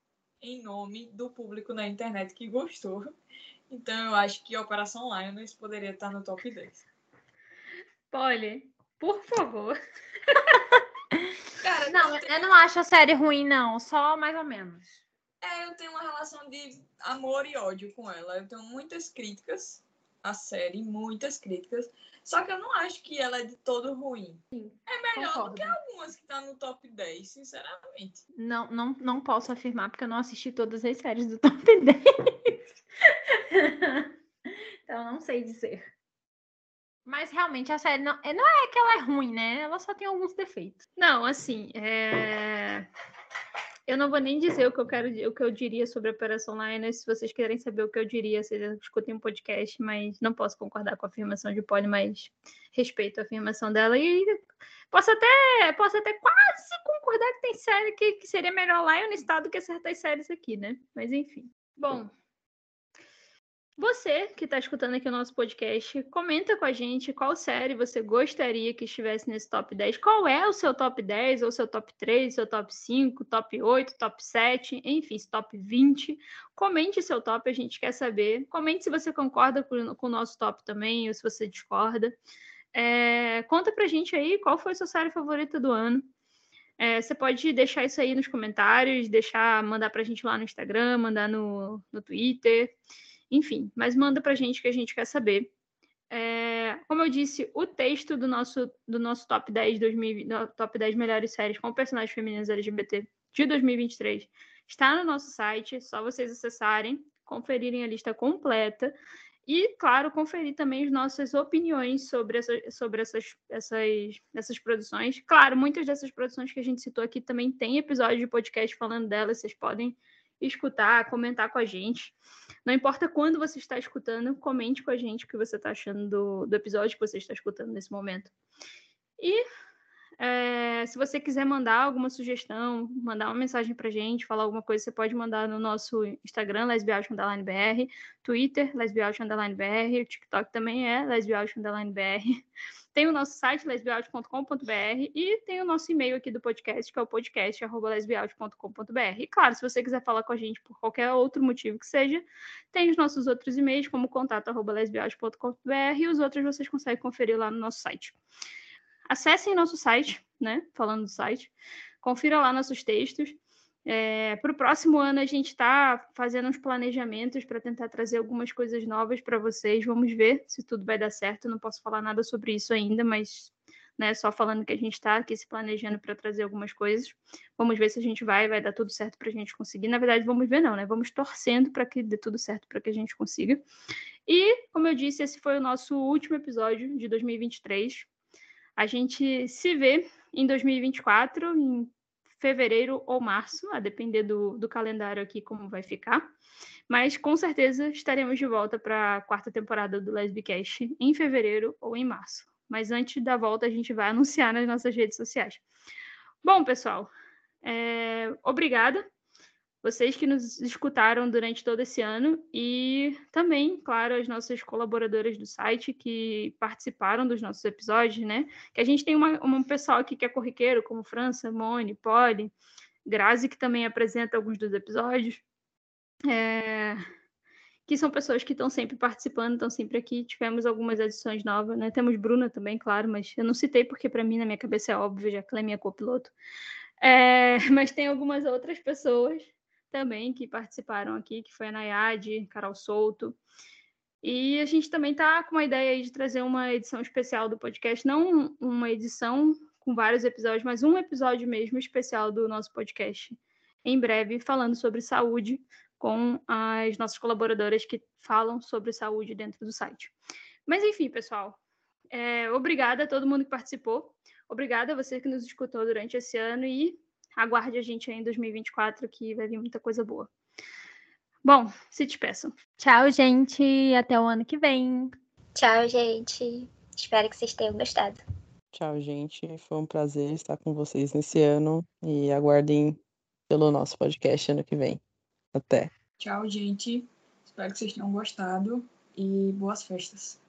em nome do público na internet que gostou. Então eu acho que Operação Lioness poderia estar no top 10. Polly, por favor. Cara, Não, eu tenho- eu não acho a série ruim, não. Só mais ou menos. É, eu tenho uma relação de amor e ódio com ela. Eu tenho muitas críticas à série, muitas críticas. Só que eu não acho que ela é de todo ruim. É melhor Concordo. do que algumas que tá no top 10, sinceramente. Não, não, não posso afirmar porque eu não assisti todas as séries do top 10. então não sei dizer. Mas realmente a série não, não é que ela é ruim, né? Ela só tem alguns defeitos. Não, assim, é... eu não vou nem dizer o que eu quero, o que eu diria sobre a Operação Lioness. Se vocês querem saber o que eu diria, vocês escutem um podcast, mas não posso concordar com a afirmação de Polly, mas respeito a afirmação dela e posso até, posso até quase concordar que tem série que, que seria melhor Lioness tá do que certas séries aqui, né? Mas enfim. Bom, você que está escutando aqui o nosso podcast, comenta com a gente qual série você gostaria que estivesse nesse top 10. Qual é o seu top 10, ou seu top 3, seu top 5, top 8, top 7, enfim, top 20. Comente seu top, a gente quer saber. Comente se você concorda com, o nosso top também, ou se você discorda. É, conta pra gente aí qual foi a sua série favorita do ano. É, você pode deixar isso aí nos comentários, deixar, mandar pra gente lá no Instagram, mandar no, no Twitter. Enfim, mas manda para a gente que a gente quer saber. É, como eu disse, o texto do nosso, do nosso top 10 2020, top 10 melhores séries com personagens femininos LGBT de 2023 está no nosso site, só vocês acessarem, conferirem a lista completa e, claro, conferir também as nossas opiniões sobre, essa, sobre essas, essas, essas produções. Claro, muitas dessas produções que a gente citou aqui também tem episódio de podcast falando delas, vocês podem escutar, comentar com a gente. Não importa quando você está escutando, comente com a gente o que você está achando do, do episódio que você está escutando nesse momento. E é, se você quiser mandar alguma sugestão, mandar uma mensagem para gente, falar alguma coisa, você pode mandar no nosso Instagram, lesbiauch_br, Twitter, lesbiauch_br, o TikTok também é lesbiauch_br. Tem o nosso site, lesbiaut.com.br, e tem o nosso e-mail aqui do podcast, que é o podcast.lesbiaut.com.br. E claro, se você quiser falar com a gente por qualquer outro motivo que seja, tem os nossos outros e-mails, como contato.lesbiaut.com.br, e os outros vocês conseguem conferir lá no nosso site. Acessem nosso site, né? Falando do site, confira lá nossos textos. É, para o próximo ano, a gente está fazendo uns planejamentos para tentar trazer algumas coisas novas para vocês. Vamos ver se tudo vai dar certo. Não posso falar nada sobre isso ainda, mas né, só falando que a gente está aqui se planejando para trazer algumas coisas. Vamos ver se a gente vai, vai dar tudo certo para a gente conseguir. Na verdade, vamos ver, não, né? Vamos torcendo para que dê tudo certo para que a gente consiga. E, como eu disse, esse foi o nosso último episódio de 2023. A gente se vê em 2024, em fevereiro ou março, a depender do, do calendário aqui como vai ficar. Mas com certeza estaremos de volta para a quarta temporada do Lesbicast em fevereiro ou em março. Mas antes da volta, a gente vai anunciar nas nossas redes sociais. Bom, pessoal, é... obrigada vocês que nos escutaram durante todo esse ano e também, claro, as nossas colaboradoras do site que participaram dos nossos episódios, né? Que a gente tem uma, um pessoal aqui que é corriqueiro, como França, Mone, Polly, Grazi, que também apresenta alguns dos episódios. É... Que são pessoas que estão sempre participando, estão sempre aqui. Tivemos algumas edições novas, né? Temos Bruna também, claro, mas eu não citei porque para mim, na minha cabeça, é óbvio, já que ela é minha copiloto. É... Mas tem algumas outras pessoas também que participaram aqui, que foi a Nayade, Carol Souto. E a gente também está com uma ideia aí de trazer uma edição especial do podcast, não uma edição com vários episódios, mas um episódio mesmo especial do nosso podcast em breve, falando sobre saúde com as nossas colaboradoras que falam sobre saúde dentro do site. Mas enfim, pessoal, é, obrigada a todo mundo que participou, obrigada a você que nos escutou durante esse ano e aguarde a gente aí em 2024 que vai vir muita coisa boa. Bom, se despeçam. Tchau, gente. Até o ano que vem. Tchau, gente. Espero que vocês tenham gostado. Tchau, gente. Foi um prazer estar com vocês nesse ano e aguardem pelo nosso podcast ano que vem. Até. Tchau, gente. Espero que vocês tenham gostado e boas festas.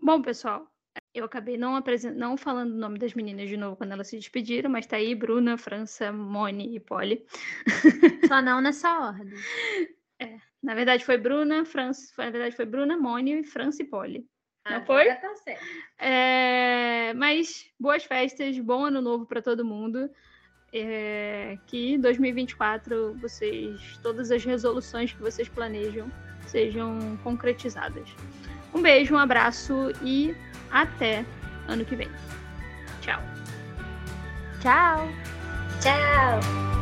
Bom, pessoal, eu acabei não, não falando o nome das meninas de novo quando elas se despediram, mas tá aí Bruna, França, Moni e Polly. Só não nessa ordem. É, na verdade foi Bruna, França, na verdade foi Bruna, Moni, França e Polly. Ah, não foi? Tá certo. É, mas boas festas, bom ano novo para todo mundo. É, que 2024 vocês, todas as resoluções que vocês planejam sejam concretizadas. Um beijo, um abraço e até ano que vem. Tchau. Tchau. Tchau.